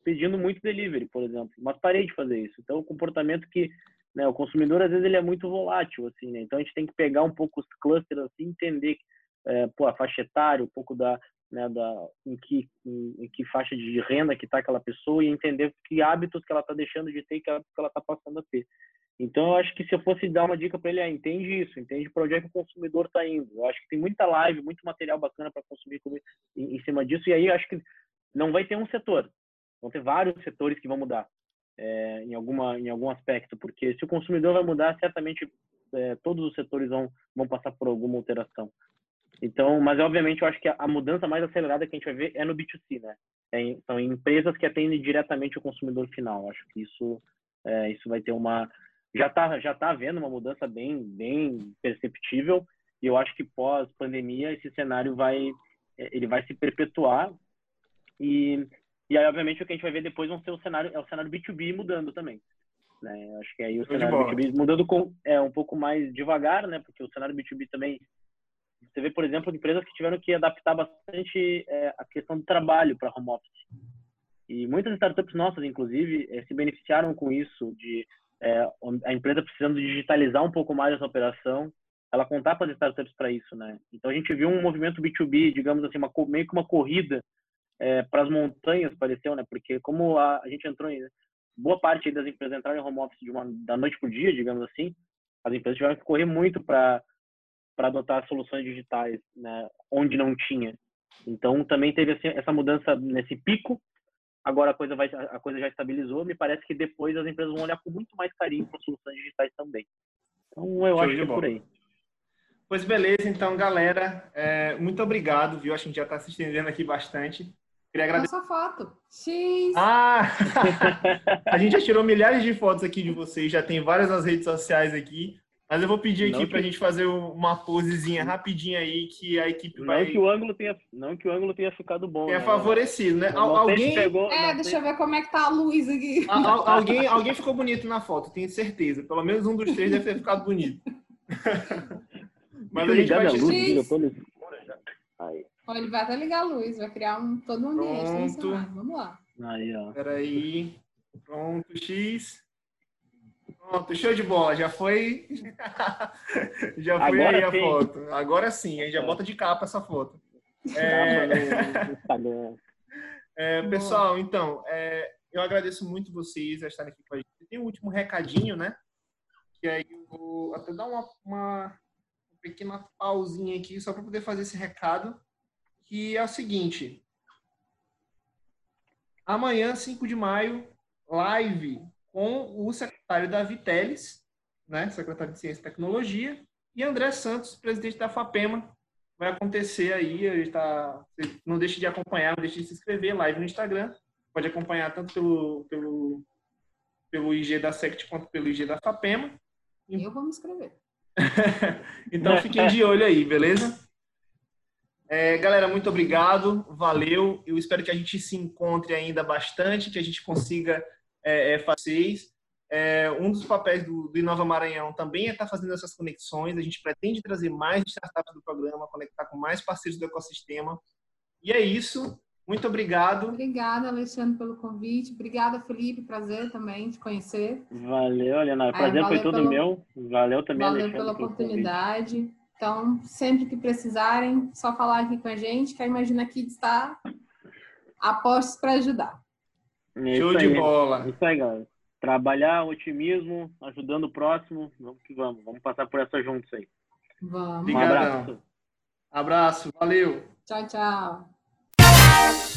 pedindo muito delivery, por exemplo, mas parei de fazer isso. Então, o comportamento que né, o consumidor às vezes ele é muito volátil, assim, né? Então a gente tem que pegar um pouco os clusters assim, entender é, pô, a faixa etária, um pouco da, né, da em que em, em que faixa de renda que está aquela pessoa e entender que hábitos que ela está deixando de ter e que hábitos que ela está passando a ter. Então, eu acho que se eu fosse dar uma dica para ele, é entende isso, entende para onde é que o consumidor está indo. Eu acho que tem muita live, muito material bacana para consumir em, em, cima disso. E aí, eu acho que não vai ter um setor, vão ter vários setores que vão mudar é, em alguma em algum aspecto, porque se o consumidor vai mudar, certamente é, todos os setores vão vão passar por alguma alteração. Então, mas obviamente eu acho que a, mudança mais acelerada que a gente vai ver é no B2C, né? É, são empresas que atendem diretamente o consumidor final. Acho que isso, é, isso vai ter uma já está já tá havendo uma mudança bem bem perceptível. E eu acho que pós pandemia esse cenário vai é, ele vai se perpetuar. E e aí obviamente o que a gente vai ver depois vão ser o cenário é o cenário B2B mudando também né? Acho que aí o cenário B2B mudando com é um pouco mais devagar né? Porque o cenário B2B também você vê, por exemplo, empresas que tiveram que adaptar bastante é, a questão do trabalho para home office. E muitas startups nossas, inclusive, é, se beneficiaram com isso, de é, a empresa precisando digitalizar um pouco mais essa operação, ela contar para as startups para isso, né? Então a gente viu um movimento B2B, digamos assim, uma, meio que uma corrida é, para as montanhas, pareceu, né? Porque como a, a gente entrou em boa parte das empresas entraram em home office de uma, da noite para o dia, digamos assim, as empresas tiveram que correr muito para para adotar soluções digitais, né, onde não tinha. Então também teve assim, essa mudança nesse pico. Agora a coisa vai a coisa já estabilizou. Me parece que depois as empresas vão olhar com muito mais carinho para soluções digitais também. Então eu Show acho que é por aí. Pois beleza, então galera, é, muito obrigado, viu? Acho que a gente já está se estendendo aqui bastante. Queria agradecer. Nossa foto. X. Ah! [LAUGHS] a gente já tirou milhares de fotos aqui de vocês, já tem várias nas redes sociais aqui. Mas eu vou pedir aqui para a gente fazer uma posezinha rapidinha aí que a equipe não vai. Que o ângulo tenha, não que o ângulo tenha ficado bom. Tenha né? favorecido, né? Al alguém. Pegou, é, deixa sei... eu ver como é que tá a luz aqui. Al alguém, alguém ficou bonito na foto, tenho certeza. Pelo menos um dos três deve ter ficado bonito. [LAUGHS] Mas a gente vai. A luz, Olha, ele vai até ligar a luz, vai criar um, todo um ambiente. Pronto. Vamos lá. Aí, ó. Peraí. Pronto, X. Pronto, show de bola. Já foi. [LAUGHS] já foi Agora aí a foto. Agora sim, a gente já bota de capa essa foto. É... é, pessoal, então, é, eu agradeço muito vocês a estarem aqui com a gente. Tem um último recadinho, né? Que aí eu vou até dar uma, uma pequena pausinha aqui só para poder fazer esse recado, que é o seguinte. Amanhã, 5 de maio, live com o secretário Davi Teles, né, secretário de Ciência e Tecnologia, e André Santos, presidente da FAPEMA. Vai acontecer aí, tá, não deixe de acompanhar, não deixe de se inscrever, live no Instagram. Pode acompanhar tanto pelo, pelo, pelo IG da SECT quanto pelo IG da FAPEMA. Eu vou me inscrever. [LAUGHS] então fiquem de olho aí, beleza? É, galera, muito obrigado, valeu. Eu espero que a gente se encontre ainda bastante, que a gente consiga é, é, fáceis. É, um dos papéis do, do Inova Maranhão também é estar tá fazendo essas conexões. A gente pretende trazer mais startups do programa, conectar com mais parceiros do ecossistema. E é isso. Muito obrigado. Obrigada, Alexandre, pelo convite. Obrigada, Felipe. Prazer também te conhecer. Valeu, Leonardo. É, prazer é, foi todo pelo... meu. Valeu também, Valeu Alexandre, pela oportunidade. Convite. Então, sempre que precisarem, só falar aqui com a gente, que a Imagina Kids está a postos para ajudar. É Show de aí. bola. Isso aí, galera. Trabalhar, otimismo, ajudando o próximo. Vamos que vamos. Vamos passar por essa juntos aí. Vamos. Um abraço. Abraço. Valeu. Tchau, tchau.